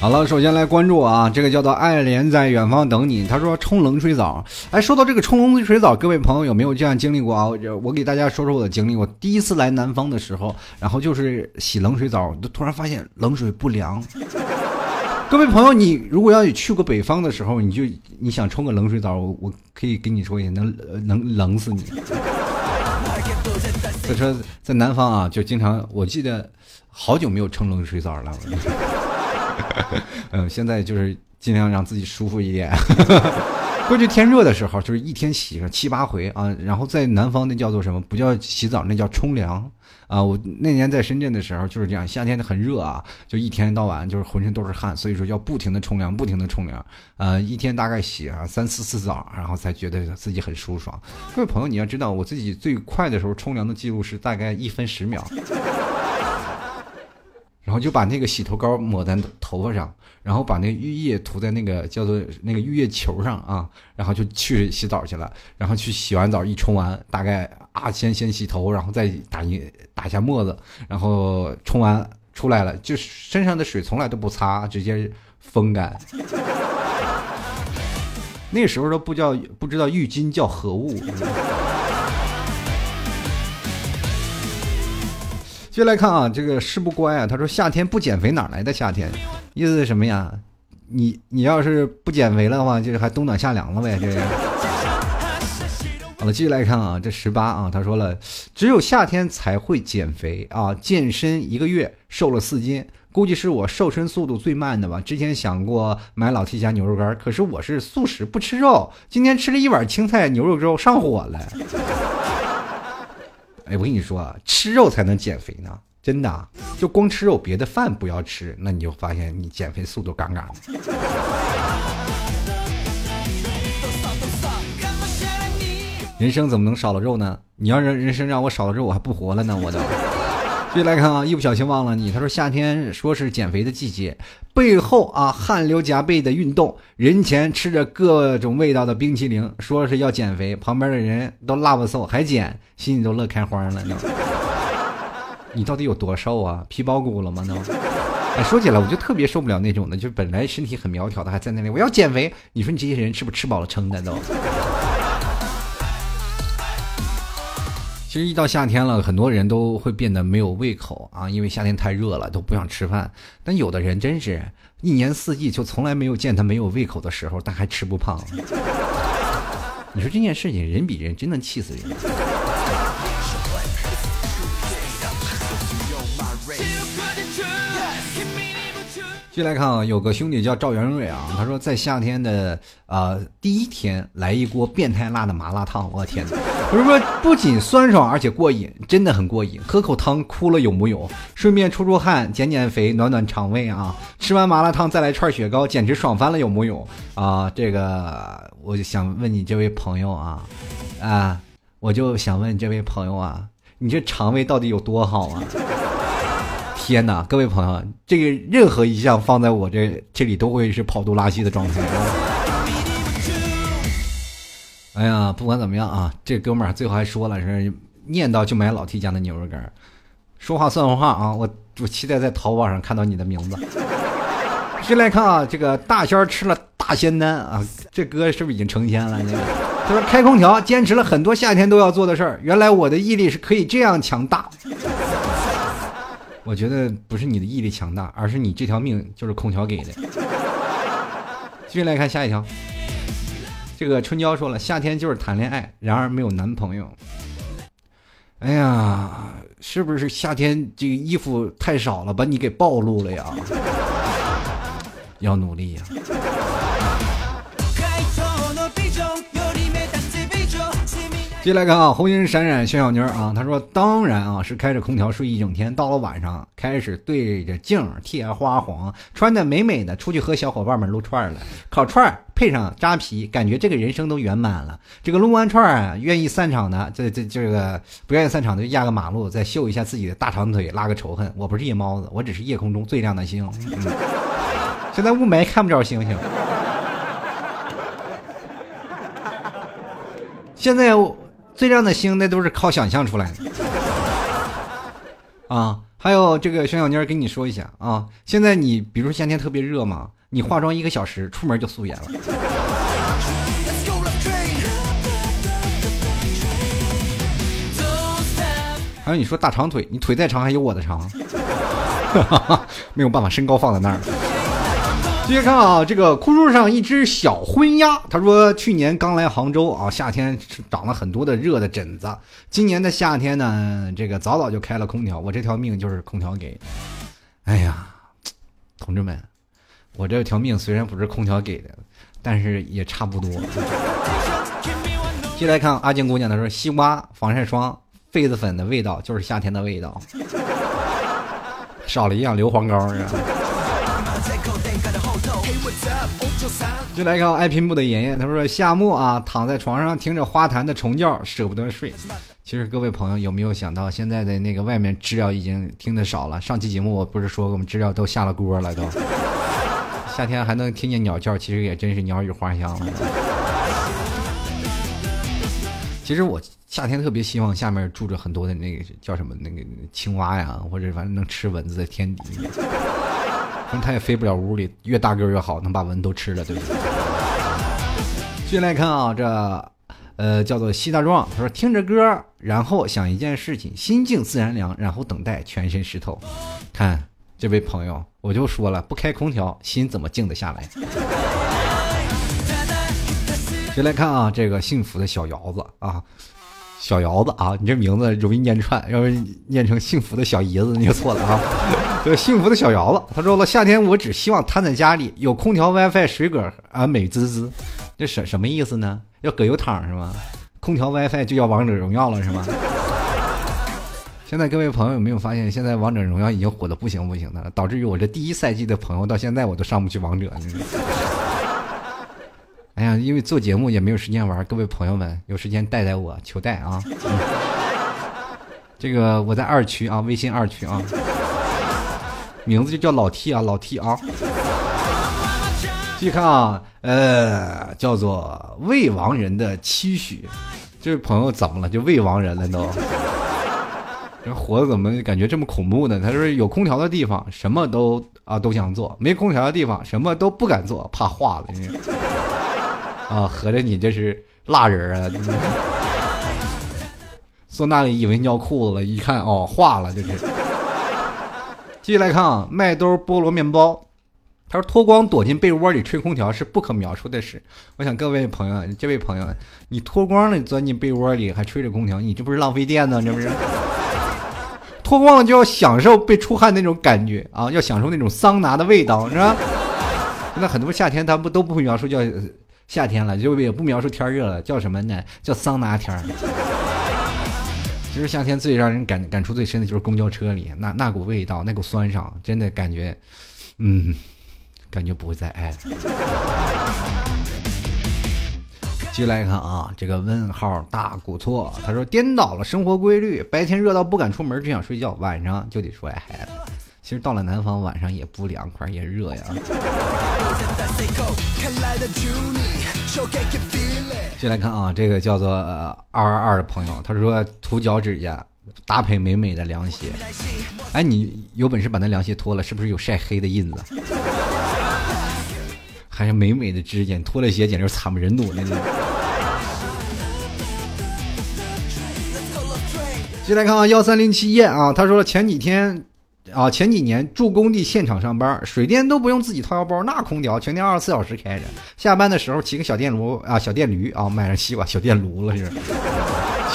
好了，首先来关注啊，这个叫做爱莲在远方等你。他说冲冷水澡，哎，说到这个冲冷水澡，各位朋友有没有这样经历过啊？我给大家说说我的经历。我第一次来南方的时候，然后就是洗冷水澡，就突然发现冷水不凉。各位朋友，你如果要有去过北方的时候，你就你想冲个冷水澡，我我可以跟你说一下，能能冷死你。所以说在南方啊，就经常，我记得好久没有冲冷水澡了。嗯，现在就是尽量让自己舒服一点。过去天热的时候，就是一天洗个七八回啊。然后在南方那叫做什么？不叫洗澡，那叫冲凉啊。我那年在深圳的时候就是这样，夏天很热啊，就一天到晚就是浑身都是汗，所以说要不停的冲凉，不停的冲凉。呃，一天大概洗啊三四次澡，然后才觉得自己很舒爽。各位朋友，你要知道，我自己最快的时候冲凉的记录是大概一分十秒。然后就把那个洗头膏抹在头发上，然后把那个浴液涂在那个叫做那个浴液球上啊，然后就去洗澡去了。然后去洗完澡一冲完，大概啊先先洗头，然后再打一打一下沫子，然后冲完出来了，就身上的水从来都不擦，直接风干。那时候都不叫不知道浴巾叫何物。接来看啊，这个事不乖啊，他说夏天不减肥哪来的夏天？意思是什么呀？你你要是不减肥的话，就是还冬暖夏凉了呗？这。好了，继续来看啊，这十八啊，他说了，只有夏天才会减肥啊，健身一个月瘦了四斤，估计是我瘦身速度最慢的吧。之前想过买老 T 家牛肉干，可是我是素食不吃肉，今天吃了一碗青菜牛肉粥上火了。哎，我跟你说啊，吃肉才能减肥呢，真的，就光吃肉，别的饭不要吃，那你就发现你减肥速度杠杠的。人生怎么能少了肉呢？你要人人生让我少了肉，我还不活了呢，我都。继续来看啊，一不小心忘了你。他说夏天说是减肥的季节，背后啊汗流浃背的运动，人前吃着各种味道的冰淇淋，说是要减肥，旁边的人都辣不瘦还减，心里都乐开花了呢。你到底有多瘦啊？皮包骨了吗？都。哎，说起来我就特别受不了那种的，就本来身体很苗条的，还在那里我要减肥。你说你这些人是不是吃饱了撑的都？其实一到夏天了，很多人都会变得没有胃口啊，因为夏天太热了，都不想吃饭。但有的人真是一年四季就从来没有见他没有胃口的时候，但还吃不胖。你说这件事情，人比人真能气死人。继续来看啊，有个兄弟叫赵元瑞啊，他说在夏天的啊第一天来一锅变态辣的麻辣烫，我天哪！不是说不仅酸爽而且过瘾，真的很过瘾。喝口汤哭了有木有？顺便出出汗减减肥暖暖肠胃啊！吃完麻辣烫再来串雪糕，简直爽翻了有木有？啊，这个我就想问你这位朋友啊啊，我就想问这位朋友啊，你这肠胃到底有多好啊？天哪，各位朋友，这个任何一项放在我这这里都会是跑肚拉稀的状态。哎呀，不管怎么样啊，这哥们儿最后还说了是念叨就买老 T 家的牛肉干，说话算话啊！我我期待在淘宝上看到你的名字。先来看啊，这个大仙吃了大仙丹啊，这哥是不是已经成仙了？这个他说开空调，坚持了很多夏天都要做的事儿，原来我的毅力是可以这样强大。我觉得不是你的毅力强大，而是你这条命就是空调给的。继续来看下一条，这个春娇说了，夏天就是谈恋爱，然而没有男朋友。哎呀，是不是夏天这个衣服太少了，把你给暴露了呀？要努力呀。接下来看啊，红星闪闪小小妞啊，她说当然啊是开着空调睡一整天，到了晚上开始对着镜贴花黄，穿的美美的出去和小伙伴们撸串了，烤串配上扎啤，感觉这个人生都圆满了。这个撸完串啊，愿意散场的，这这这个不愿意散场的就压个马路，再秀一下自己的大长腿，拉个仇恨。我不是夜猫子，我只是夜空中最亮的星。嗯、现在雾霾看不着星星。现在。最亮的星，那都是靠想象出来的啊！还有这个熊小妮儿跟你说一下啊，现在你比如夏天特别热嘛，你化妆一个小时，出门就素颜了。还有你说大长腿，你腿再长还有我的长，没有办法，身高放在那儿。继续看啊，这个枯树上一只小昏鸦，他说去年刚来杭州啊，夏天长了很多的热的疹子。今年的夏天呢，这个早早就开了空调，我这条命就是空调给。哎呀，同志们，我这条命虽然不是空调给的，但是也差不多。接来看阿静姑娘，她说西瓜、防晒霜、痱子粉的味道就是夏天的味道，少了一样硫磺膏是吧？就来看爱拼布的妍妍，他说夏末啊，躺在床上听着花坛的虫叫，舍不得睡。其实各位朋友有没有想到，现在的那个外面知了已经听得少了。上期节目我不是说我们知了都下了锅了都。夏天还能听见鸟叫，其实也真是鸟语花香了。其实我夏天特别希望下面住着很多的那个叫什么那个青蛙呀，或者反正能吃蚊子的天敌。它也飞不了屋里，越大个越好，能把蚊都吃了，对不对？继续来看啊，这呃叫做西大壮，他说听着歌，然后想一件事情，心静自然凉，然后等待全身湿透。看这位朋友，我就说了，不开空调，心怎么静得下来？接来看啊，这个幸福的小姚子啊。小姚子啊，你这名字容易念串，要是念成幸福的小姨子，你就错了啊。这幸福的小姚子，他说了，夏天我只希望瘫在家里，有空调、WiFi、水果啊，美滋滋。这什什么意思呢？要葛优躺是吗？空调、WiFi 就叫王者荣耀了是吗？现在各位朋友有没有发现，现在王者荣耀已经火的不行不行的了，导致于我这第一赛季的朋友到现在我都上不去王者。哎呀，因为做节目也没有时间玩，各位朋友们有时间带带我，求带啊！这个我在二区啊，微信二区啊，名字就叫老 T 啊，老 T 啊。继续看啊，呃，叫做未亡人的期许，这位朋友怎么了？就未亡人了都？这活的怎么感觉这么恐怖呢？他说有空调的地方什么都啊都想做，没空调的地方什么都不敢做，怕化了。啊，合着你这是蜡人啊？坐那里以为尿裤子了，一看哦化了，这是。继续来看啊，麦兜菠萝面包，他说脱光躲进被窝里吹空调是不可描述的事。我想各位朋友，这位朋友，你脱光了钻进被窝里还吹着空调，你这不是浪费电呢？这不是？脱光了就要享受被出汗那种感觉啊，要享受那种桑拿的味道，是吧？那很多夏天他不都不会描述叫夏天了，就也不描述天热了，叫什么呢？叫桑拿天儿。其实夏天最让人感感触最深的就是公交车里那那股味道，那股酸爽，真的感觉，嗯，感觉不会再爱了。继续来看啊，这个问号大古错，他说颠倒了生活规律，白天热到不敢出门，只想睡觉，晚上就得出来嗨了。其实到了南方，晚上也不凉快，也热呀。接来看啊，这个叫做二二二的朋友，他说涂脚趾甲，搭配美美的凉鞋。哎，你有本事把那凉鞋脱了，是不是有晒黑的印子？还是美美的指甲，脱了鞋简直惨不忍睹那种。接来看啊，幺三零七燕啊，他说前几天。啊，前几年住工地现场上班，水电都不用自己掏腰包，那空调全天二十四小时开着。下班的时候骑个小电炉啊，小电驴啊，买上西瓜，小电炉了是。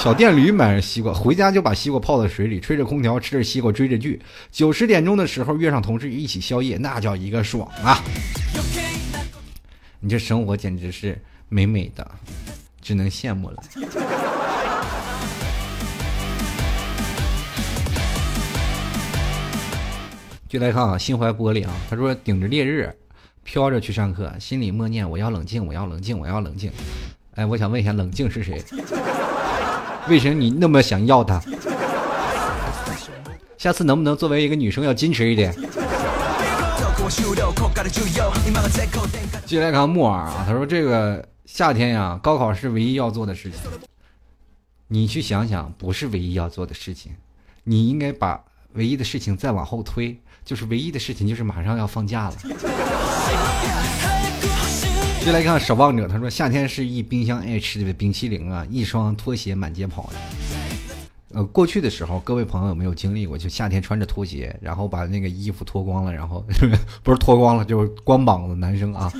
小电驴买上西瓜，回家就把西瓜泡在水里，吹着空调，吃着西瓜，追着剧。九十点钟的时候约上同事一起宵夜，那叫一个爽啊！你这生活简直是美美的，只能羡慕了。就来看啊，心怀玻璃啊，他说顶着烈日，飘着去上课，心里默念我要冷静，我要冷静，我要冷静。哎，我想问一下，冷静是谁？为什么你那么想要他？下次能不能作为一个女生要矜持一点？接下来看木耳啊，他说这个夏天呀，高考是唯一要做的事情。你去想想，不是唯一要做的事情，你应该把唯一的事情再往后推。就是唯一的事情，就是马上要放假了。接来看守望者，他说夏天是一冰箱爱吃的冰淇淋啊，一双拖鞋满街跑。呃，过去的时候，各位朋友有没有经历过？就夏天穿着拖鞋，然后把那个衣服脱光了，然后 不是脱光了，就是光膀子男生啊。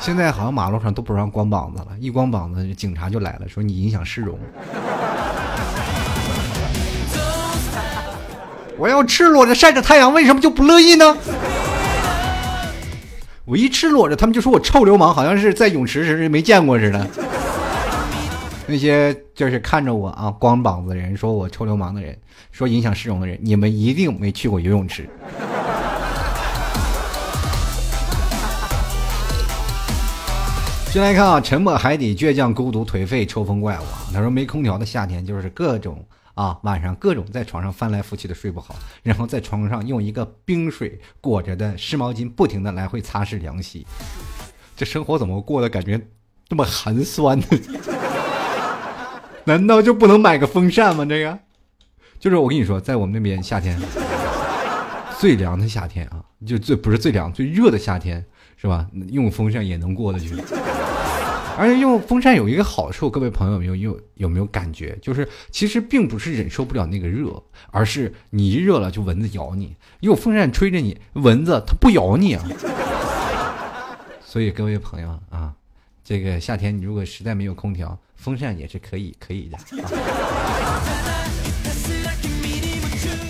现在好像马路上都不让光膀子了，一光膀子警察就来了，说你影响市容。我要赤裸着晒着太阳，为什么就不乐意呢？我一赤裸着，他们就说我臭流氓，好像是在泳池时没见过似的。那些就是看着我啊光膀子人，说我臭流氓的人，说影响市容的人，你们一定没去过游泳池。先来看啊，沉默海底，倔强孤独颓废，抽风怪物。他说没空调的夏天就是各种。啊，晚上各种在床上翻来覆去的睡不好，然后在床上用一个冰水裹着的湿毛巾不停的来回擦拭凉席，这生活怎么过的感觉这么寒酸呢？难道就不能买个风扇吗？这个，就是我跟你说，在我们那边夏天最凉的夏天啊，就最不是最凉最热的夏天是吧？用风扇也能过得去。而且用风扇有一个好处，各位朋友有没有有没有感觉？就是其实并不是忍受不了那个热，而是你一热了就蚊子咬你，用风扇吹着你，蚊子它不咬你啊。所以各位朋友啊，这个夏天你如果实在没有空调，风扇也是可以可以的。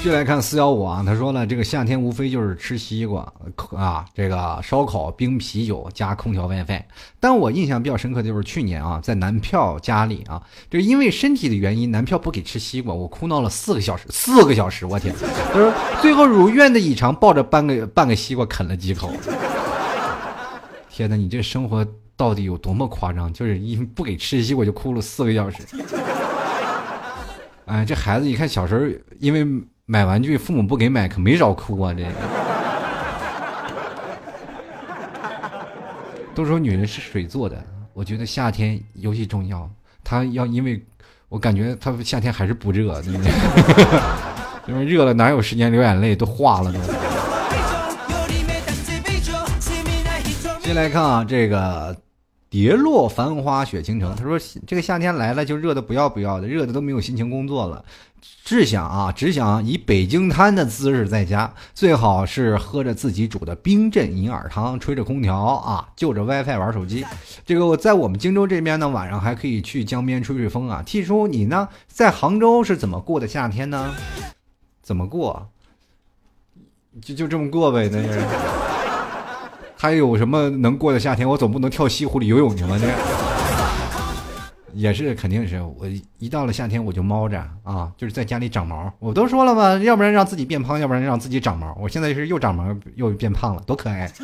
就来看四幺五啊，他说了，这个夏天无非就是吃西瓜啊，这个烧烤、冰啤酒加空调 WiFi。但我印象比较深刻的就是去年啊，在男票家里啊，就因为身体的原因，男票不给吃西瓜，我哭闹了四个小时，四个小时，我天！他说最后如愿的以偿，抱着半个半个西瓜啃了几口。天哪，你这生活到底有多么夸张？就是因不给吃西瓜就哭了四个小时。哎，这孩子一看小时候因为。买玩具，父母不给买，可没少哭啊！这 都说女人是水做的，我觉得夏天尤其重要。她要因为，我感觉她夏天还是不热，对不对？因为热了哪有时间流眼泪，都化了都。先来看啊，这个蝶落繁花雪倾城。他说这个夏天来了就热的不要不要的，热的都没有心情工作了。只想啊，只想以北京滩的姿势在家，最好是喝着自己煮的冰镇银耳汤，吹着空调啊，就着 WiFi 玩手机。这个我在我们荆州这边呢，晚上还可以去江边吹吹风啊。T 叔，你呢，在杭州是怎么过的夏天呢？怎么过？就就这么过呗，那是。还有什么能过的夏天？我总不能跳西湖里游泳去吗？这。也是，肯定是我一到了夏天我就猫着啊，就是在家里长毛。我都说了嘛，要不然让自己变胖，要不然让自己长毛。我现在是又长毛又变胖了，多可爱！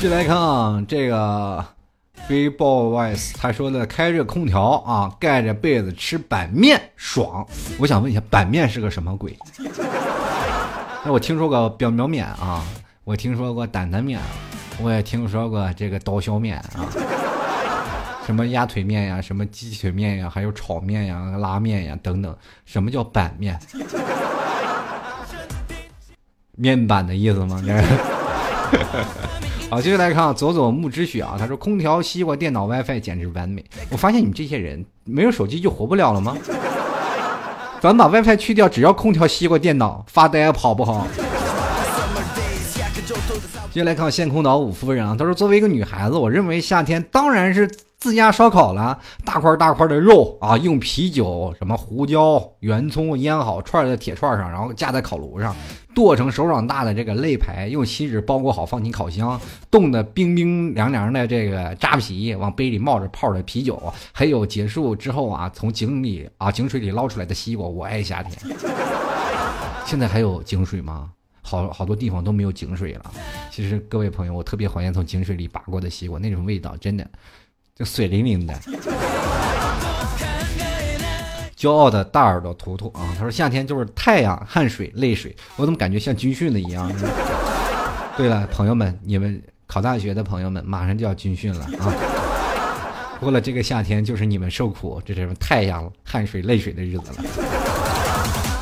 进来看啊，这个 b boys 他说的开着空调啊，盖着被子吃板面爽。我想问一下，板面是个什么鬼？那 我听说过表苗面啊，我听说过担担面。我也听说过这个刀削面啊，什么鸭腿面呀，什么鸡腿面呀，还有炒面呀、拉面呀等等。什么叫板面？面板的意思吗？好，接下来看啊，佐佐木之雪啊，他说空调、西瓜、电脑、WiFi 简直完美。我发现你们这些人没有手机就活不了了吗？咱把 WiFi 去掉，只要空调、西瓜、电脑，发呆好不好。接下来看现空岛五夫人啊，她说：“作为一个女孩子，我认为夏天当然是自家烧烤了，大块大块的肉啊，用啤酒、什么胡椒、圆葱腌好，串在铁串上，然后架在烤炉上，剁成手掌大的这个肋排，用锡纸包裹好，放进烤箱，冻得冰冰凉凉的这个扎皮，往杯里冒着泡的啤酒，还有结束之后啊，从井里啊井水里捞出来的西瓜，我爱夏天。现在还有井水吗？”好好多地方都没有井水了。其实各位朋友，我特别怀念从井水里拔过的西瓜，那种味道真的就水灵灵的。骄傲的大耳朵图图啊，他说夏天就是太阳、汗水、泪水，我怎么感觉像军训的一样？对了，朋友们，你们考大学的朋友们马上就要军训了啊！过了这个夏天，就是你们受苦，这是太阳、汗水、泪水的日子了。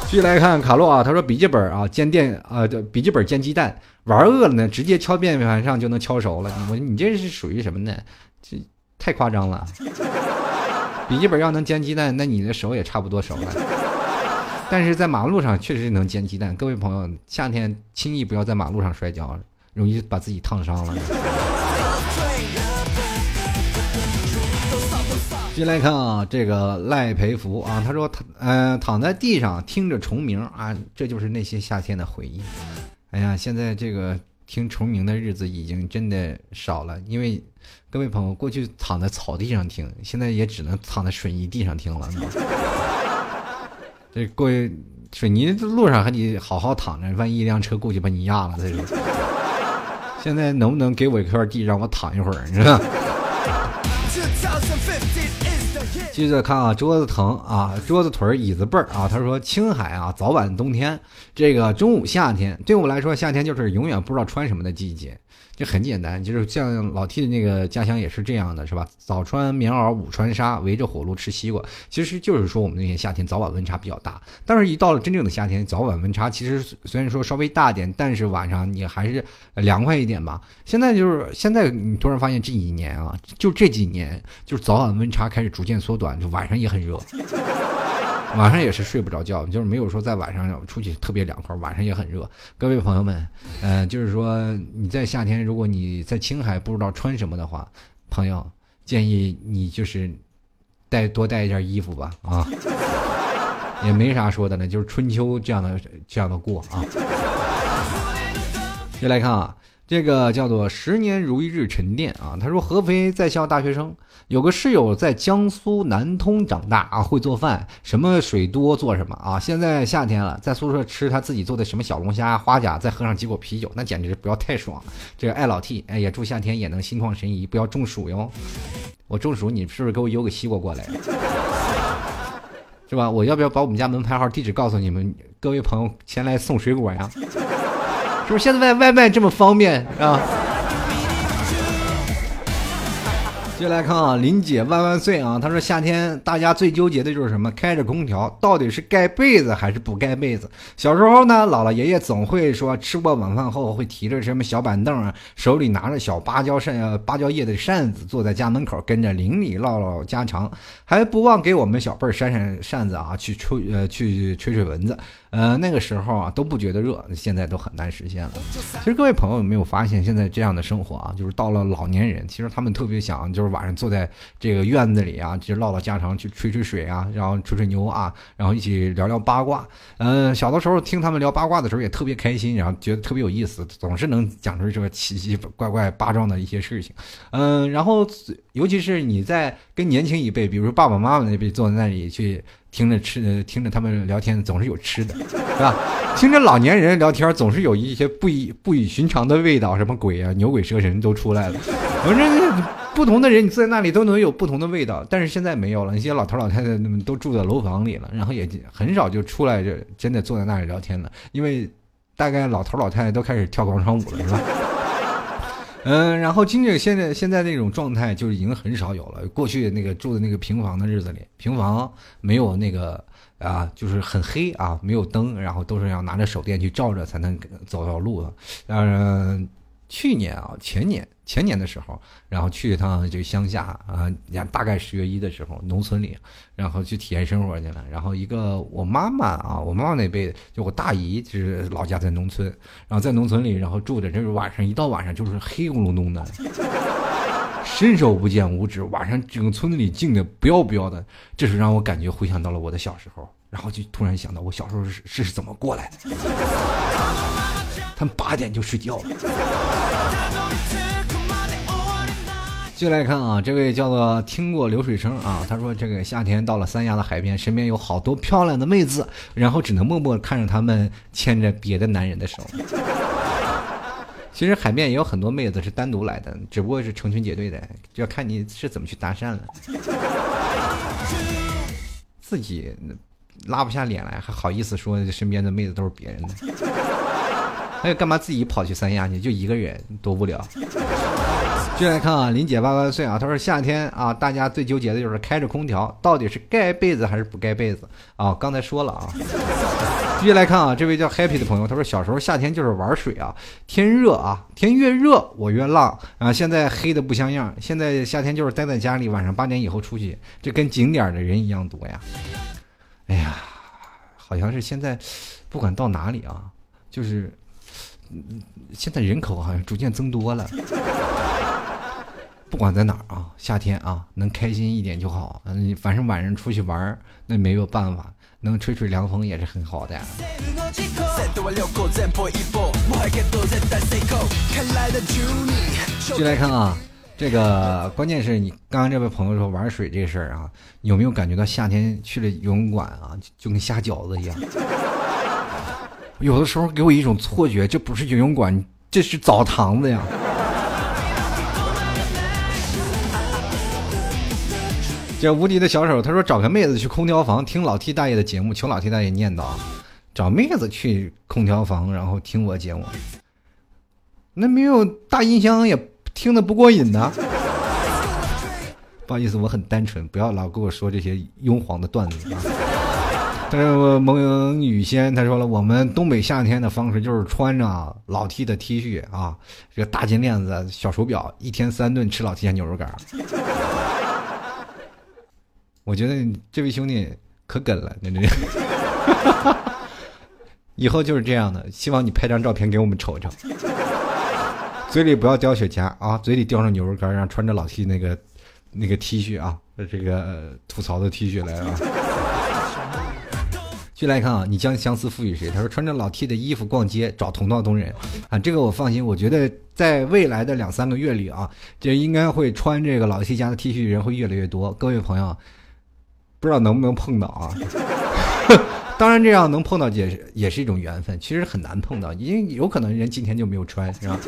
继续来看卡洛啊，他说笔记本啊煎电啊，笔记本煎鸡蛋，玩饿了呢，直接敲面盘上就能敲熟了。我你这是属于什么呢？这太夸张了。笔记本要能煎鸡蛋，那你的手也差不多熟了。但是在马路上确实能煎鸡蛋。各位朋友，夏天轻易不要在马路上摔跤，容易把自己烫伤了。先来看啊，这个赖培福啊，他说他呃躺在地上听着虫鸣啊，这就是那些夏天的回忆。哎呀，现在这个听虫鸣的日子已经真的少了，因为各位朋友过去躺在草地上听，现在也只能躺在水泥地上听了。这过去水泥路上还得好好躺着，万一一辆车过去把你压了，这就。现在能不能给我一块地让我躺一会儿，你知道？接着看啊，桌子疼啊，桌子腿儿椅子背儿啊。他说：“青海啊，早晚冬天，这个中午夏天，对我来说，夏天就是永远不知道穿什么的季节。”这很简单，就是像老 T 的那个家乡也是这样的，是吧？早穿棉袄，午穿纱，围着火炉吃西瓜。其实就是说，我们那些夏天早晚温差比较大。但是，一到了真正的夏天，早晚温差其实虽然说稍微大点，但是晚上你还是凉快一点吧。现在就是现在，你突然发现这几年啊，就这几年，就是早晚温差开始逐渐缩短，就晚上也很热。晚上也是睡不着觉，就是没有说在晚上出去特别凉快，晚上也很热。各位朋友们，嗯，就是说你在夏天，如果你在青海不知道穿什么的话，朋友建议你就是带多带一件衣服吧，啊，也没啥说的了，就是春秋这样的这样的过啊。接来看啊。这个叫做十年如一日沉淀啊！他说合肥在校大学生，有个室友在江苏南通长大啊，会做饭，什么水多做什么啊！现在夏天了，在宿舍吃他自己做的什么小龙虾、花甲，再喝上几口啤酒，那简直是不要太爽。这个爱老 T，哎，也祝夏天也能心旷神怡，不要中暑哟。我中暑，你是不是给我邮个西瓜过来？是吧？我要不要把我们家门牌号、地址告诉你们？各位朋友前来送水果呀？是不是现在外外卖这么方便啊？接来看啊，林姐万万岁啊！她说夏天大家最纠结的就是什么？开着空调，到底是盖被子还是不盖被子？小时候呢，姥姥爷爷总会说，吃过晚饭后会提着什么小板凳啊，手里拿着小芭蕉扇、芭蕉叶的扇子，坐在家门口跟着邻里唠唠家常，还不忘给我们小辈扇扇扇子啊，去吹呃去吹吹蚊子。呃，那个时候啊都不觉得热，现在都很难实现了。其实各位朋友有没有发现，现在这样的生活啊，就是到了老年人，其实他们特别想，就是晚上坐在这个院子里啊，就唠唠家常，去吹吹水啊，然后吹吹牛啊，然后一起聊聊八卦。嗯，小的时候听他们聊八卦的时候也特别开心，然后觉得特别有意思，总是能讲出这个奇奇怪怪、八卦的一些事情。嗯，然后尤其是你在跟年轻一辈，比如说爸爸妈妈那辈坐在那里去。听着吃，听着他们聊天，总是有吃的，是吧？听着老年人聊天，总是有一些不以不以寻常的味道，什么鬼啊、牛鬼蛇神都出来了。反正不同的人，你坐在那里都能有不同的味道。但是现在没有了，那些老头老太太们都住在楼房里了，然后也很少就出来，就真的坐在那里聊天了。因为大概老头老太太都开始跳广场舞了，是吧？嗯，然后今这现在现在那种状态就已经很少有了。过去那个住的那个平房的日子里，平房没有那个啊，就是很黑啊，没有灯，然后都是要拿着手电去照着才能走到路的。嗯。去年啊，前年前年的时候，然后去一趟这个乡下啊，大概十月一的时候，农村里，然后去体验生活去了。然后一个我妈妈啊，我妈妈那辈就我大姨，就是老家在农村，然后在农村里，然后住着，这是晚上一到晚上就是黑咕隆咚的，伸手不见五指，晚上整个村子里静的不要不要的，这是让我感觉回想到了我的小时候，然后就突然想到我小时候是是怎么过来的。他们八点就睡觉了。就来看啊，这位叫做听过流水声啊，他说这个夏天到了三亚的海边，身边有好多漂亮的妹子，然后只能默默看着他们牵着别的男人的手。其实海边也有很多妹子是单独来的，只不过是成群结队的，就要看你是怎么去搭讪了。自己拉不下脸来，还好意思说身边的妹子都是别人的。还干嘛自己跑去三亚去？就一个人多无聊。进来看啊，林姐万万岁啊！她说夏天啊，大家最纠结的就是开着空调，到底是盖被子还是不盖被子啊？刚才说了啊。继续来看啊，这位叫 Happy 的朋友，他说小时候夏天就是玩水啊，天热啊，天越热我越浪啊。现在黑的不像样，现在夏天就是待在家里，晚上八点以后出去，这跟景点的人一样多呀。哎呀，好像是现在不管到哪里啊，就是。嗯，现在人口好像逐渐增多了。不管在哪儿啊，夏天啊，能开心一点就好。嗯，反正晚上出去玩那没有办法，能吹吹凉风也是很好的。就来看啊，这个关键是你刚刚这位朋友说玩水这事儿啊，有没有感觉到夏天去了游泳馆啊，就跟下饺子一样？有的时候给我一种错觉，这不是游泳馆，这是澡堂子呀。这无敌的小手，他说找个妹子去空调房听老 T 大爷的节目，求老 T 大爷念叨，找妹子去空调房，然后听我节目，那没有大音箱也听得不过瘾呢。不好意思，我很单纯，不要老跟我说这些庸黄的段子啊。但是蒙雨仙他说了，我们东北夏天的方式就是穿着老 T 的 T 恤啊，这个大金链子、小手表，一天三顿吃老 T 家牛肉干。我觉得这位兄弟可梗了，那这，以后就是这样的。希望你拍张照片给我们瞅瞅，嘴里不要叼雪茄啊，嘴里叼上牛肉干，然后穿着老 T 那个那个 T 恤啊，这个吐槽的 T 恤来啊。就来看啊，你将相思赋予谁？他说穿着老 T 的衣服逛街找同道中人啊，这个我放心。我觉得在未来的两三个月里啊，这应该会穿这个老 T 家的 T 恤人会越来越多。各位朋友，不知道能不能碰到啊？当然，这样能碰到也是也是一种缘分。其实很难碰到，因为有可能人今天就没有穿，是吧？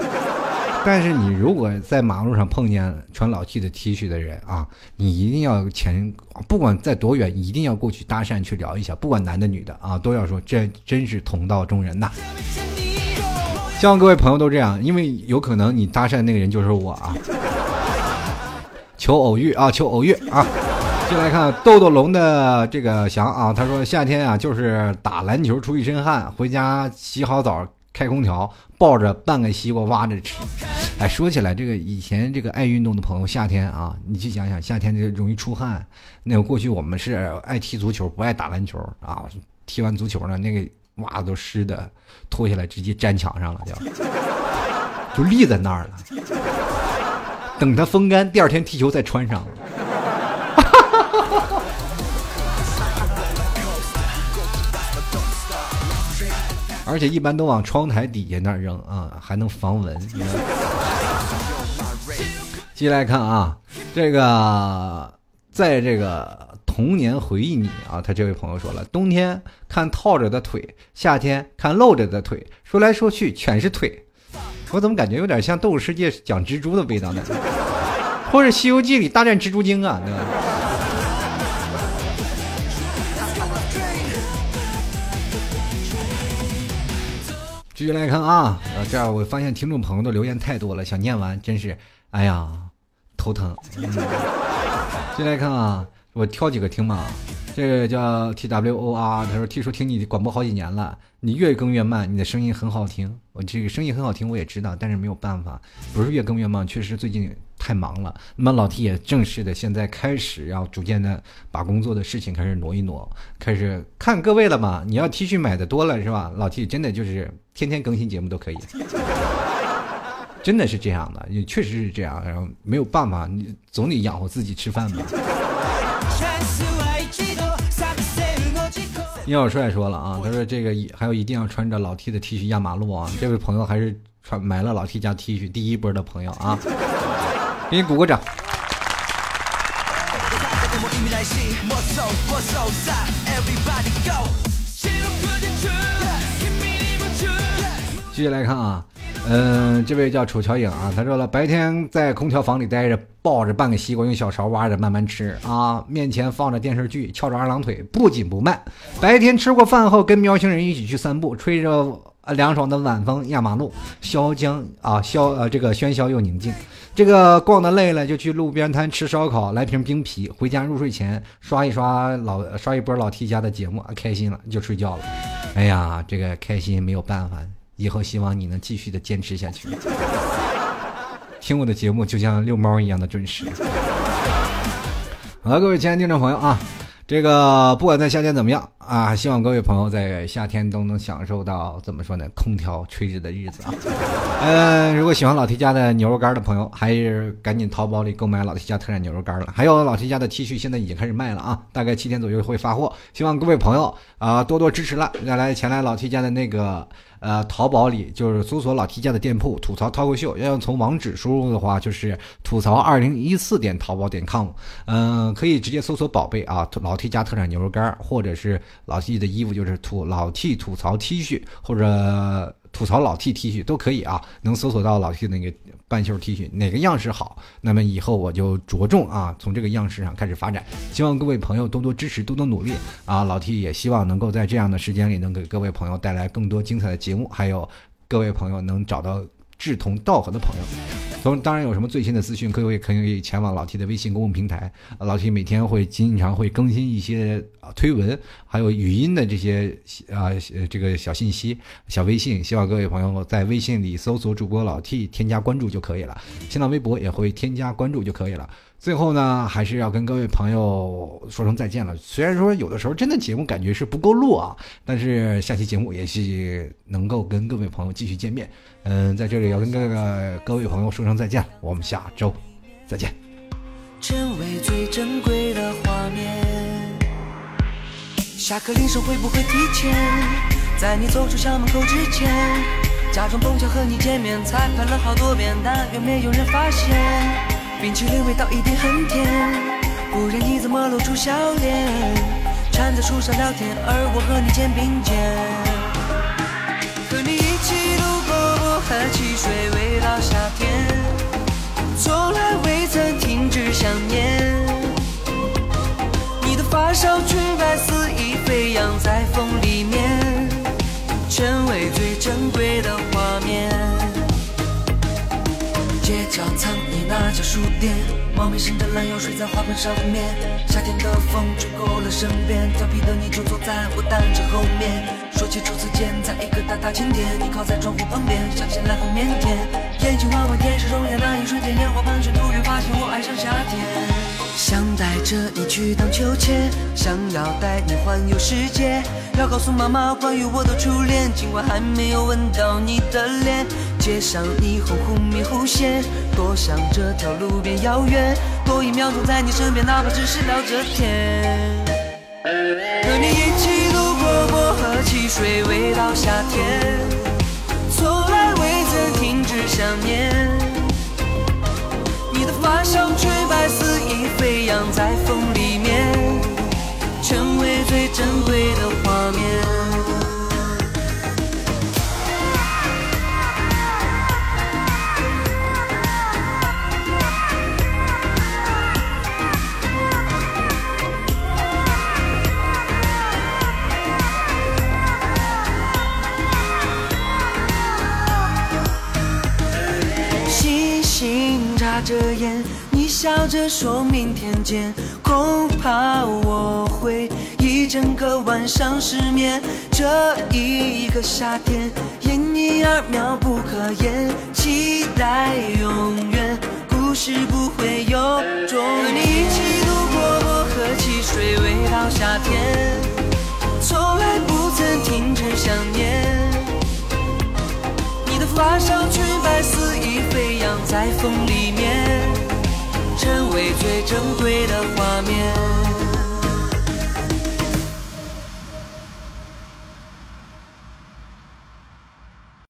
但是你如果在马路上碰见穿老 T 的 T 恤的人啊，你一定要前，不管在多远，一定要过去搭讪去聊一下，不管男的女的啊，都要说这真是同道中人呐。希望各位朋友都这样，因为有可能你搭讪那个人就是我啊。求偶遇啊，求偶遇啊！进来看豆豆龙的这个翔啊，他说夏天啊就是打篮球出一身汗，回家洗好澡开空调，抱着半个西瓜挖着吃。哎，说起来这个以前这个爱运动的朋友，夏天啊，你去想想，夏天就容易出汗。那个过去我们是爱踢足球，不爱打篮球啊，踢完足球呢，那个袜子都湿的，脱下来直接粘墙上了，就 就立在那儿了。等它风干，第二天踢球再穿上。而且一般都往窗台底下那扔啊，还能防蚊。接来看啊，这个在这个童年回忆里啊，他这位朋友说了，冬天看套着的腿，夏天看露着的腿，说来说去全是腿。我怎么感觉有点像《动物世界》讲蜘蛛的味道呢？或者《西游记》里大战蜘蛛精啊？对吧？继续来看啊，这样我发现听众朋友的留言太多了，想念完真是，哎呀，头疼。继续来看啊，我挑几个听吧。这个叫 T W O R，他说：“听说听你广播好几年了，你越更越慢，你的声音很好听。我这个声音很好听，我也知道，但是没有办法，不是越更越慢，确实最近太忙了。那么老 T 也正式的现在开始要逐渐的把工作的事情开始挪一挪，开始看各位了嘛。你要 T 恤买的多了是吧？老 T 真的就是天天更新节目都可以，真的是这样的，也确实是这样。然后没有办法，你总得养活自己吃饭吧。” 聂小帅说了啊，他说这个还有一定要穿着老 T 的 T 恤压马路啊！这位朋友还是穿买了老 T 家 T 恤第一波的朋友啊，给你鼓个掌。继续来看啊。嗯，这位叫楚乔影啊，他说了，白天在空调房里待着，抱着半个西瓜，用小勺挖着慢慢吃啊，面前放着电视剧，翘着二郎腿，不紧不慢。白天吃过饭后，跟喵星人一起去散步，吹着凉爽的晚风压马路，萧江啊萧呃这个喧嚣又宁静。这个逛的累了，就去路边摊吃烧烤，来瓶冰啤，回家入睡前刷一刷老刷一波老 T 家的节目，开心了就睡觉了。哎呀，这个开心没有办法。以后希望你能继续的坚持下去，听我的节目就像遛猫一样的准时。好了，各位亲爱的听众朋友啊。这个不管在夏天怎么样啊，希望各位朋友在夏天都能享受到怎么说呢？空调吹着的日子啊。呃，如果喜欢老 T 家的牛肉干的朋友，还是赶紧淘宝里购买老 T 家特产牛肉干了。还有老 T 家的 T 恤现在已经开始卖了啊，大概七天左右会发货。希望各位朋友啊多多支持了，再来前来老 T 家的那个呃淘宝里，就是搜索老 T 家的店铺吐槽脱口秀，要用从网址输入的话就是吐槽二零一四点淘宝点 com，嗯，可以直接搜索宝贝啊老。T 家特产牛肉干，或者是老 T 的衣服，就是吐老 T 吐槽 T 恤，或者吐槽老 T T 恤都可以啊，能搜索到老 T 那个半袖 T 恤，哪个样式好，那么以后我就着重啊，从这个样式上开始发展。希望各位朋友多多支持，多多努力啊！老 T 也希望能够在这样的时间里，能给各位朋友带来更多精彩的节目，还有各位朋友能找到。志同道合的朋友，从当然有什么最新的资讯，各位可以前往老 T 的微信公共平台，老 T 每天会经常会更新一些啊推文，还有语音的这些啊这个小信息、小微信，希望各位朋友在微信里搜索主播老 T，添加关注就可以了，新浪微博也会添加关注就可以了。最后呢，还是要跟各位朋友说声再见了。虽然说有的时候真的节目感觉是不够录啊，但是下期节目也是能够跟各位朋友继续见面。嗯，在这里要跟各个各位朋友说声再见，我们下周再见。成为最珍贵的画面。下课铃声会不会提前？在你走出校门口之前，假装碰巧和你见面，彩排了好多遍，但愿没有人发现。冰淇淋味道一定很甜，不然你怎么露出笑脸？缠在树上聊天，而我和你肩并肩，和你一起度过薄荷汽水味道夏天，从来未曾停止想念。你的发梢裙摆肆意飞扬在风里面，成为最珍贵的那。家书店，猫咪伸着懒腰睡在花盆上面。夏天的风吹过了身边，调皮的你就坐在我单车后面。说起初次见，在一个大大晴天，你靠在窗户旁边，像些来很腼腆，眼睛弯弯天使容颜，那一瞬间烟花盘旋，突然发现我爱上夏天。想带着你去荡秋千，想要带你环游世界，要告诉妈妈关于我的初恋，尽管还没有吻到你的脸。街上霓虹忽明忽现，多想这条路变遥远，多一秒钟在你身边，哪怕只是聊着天。和你一起度过薄荷汽水味道夏天，从来未曾停止想念。你的发香吹白丝衣飞扬在风里面，成为最珍贵的画面。着眼，你笑着说明天见，恐怕我会一整个晚上失眠。这一个夏天，因你而妙不可言，期待永远，故事不会有终和你一起度过薄荷汽水味道夏天，从来不曾停止想念。你的发梢裙摆肆意飞扬在风里面，成为最珍贵的画面。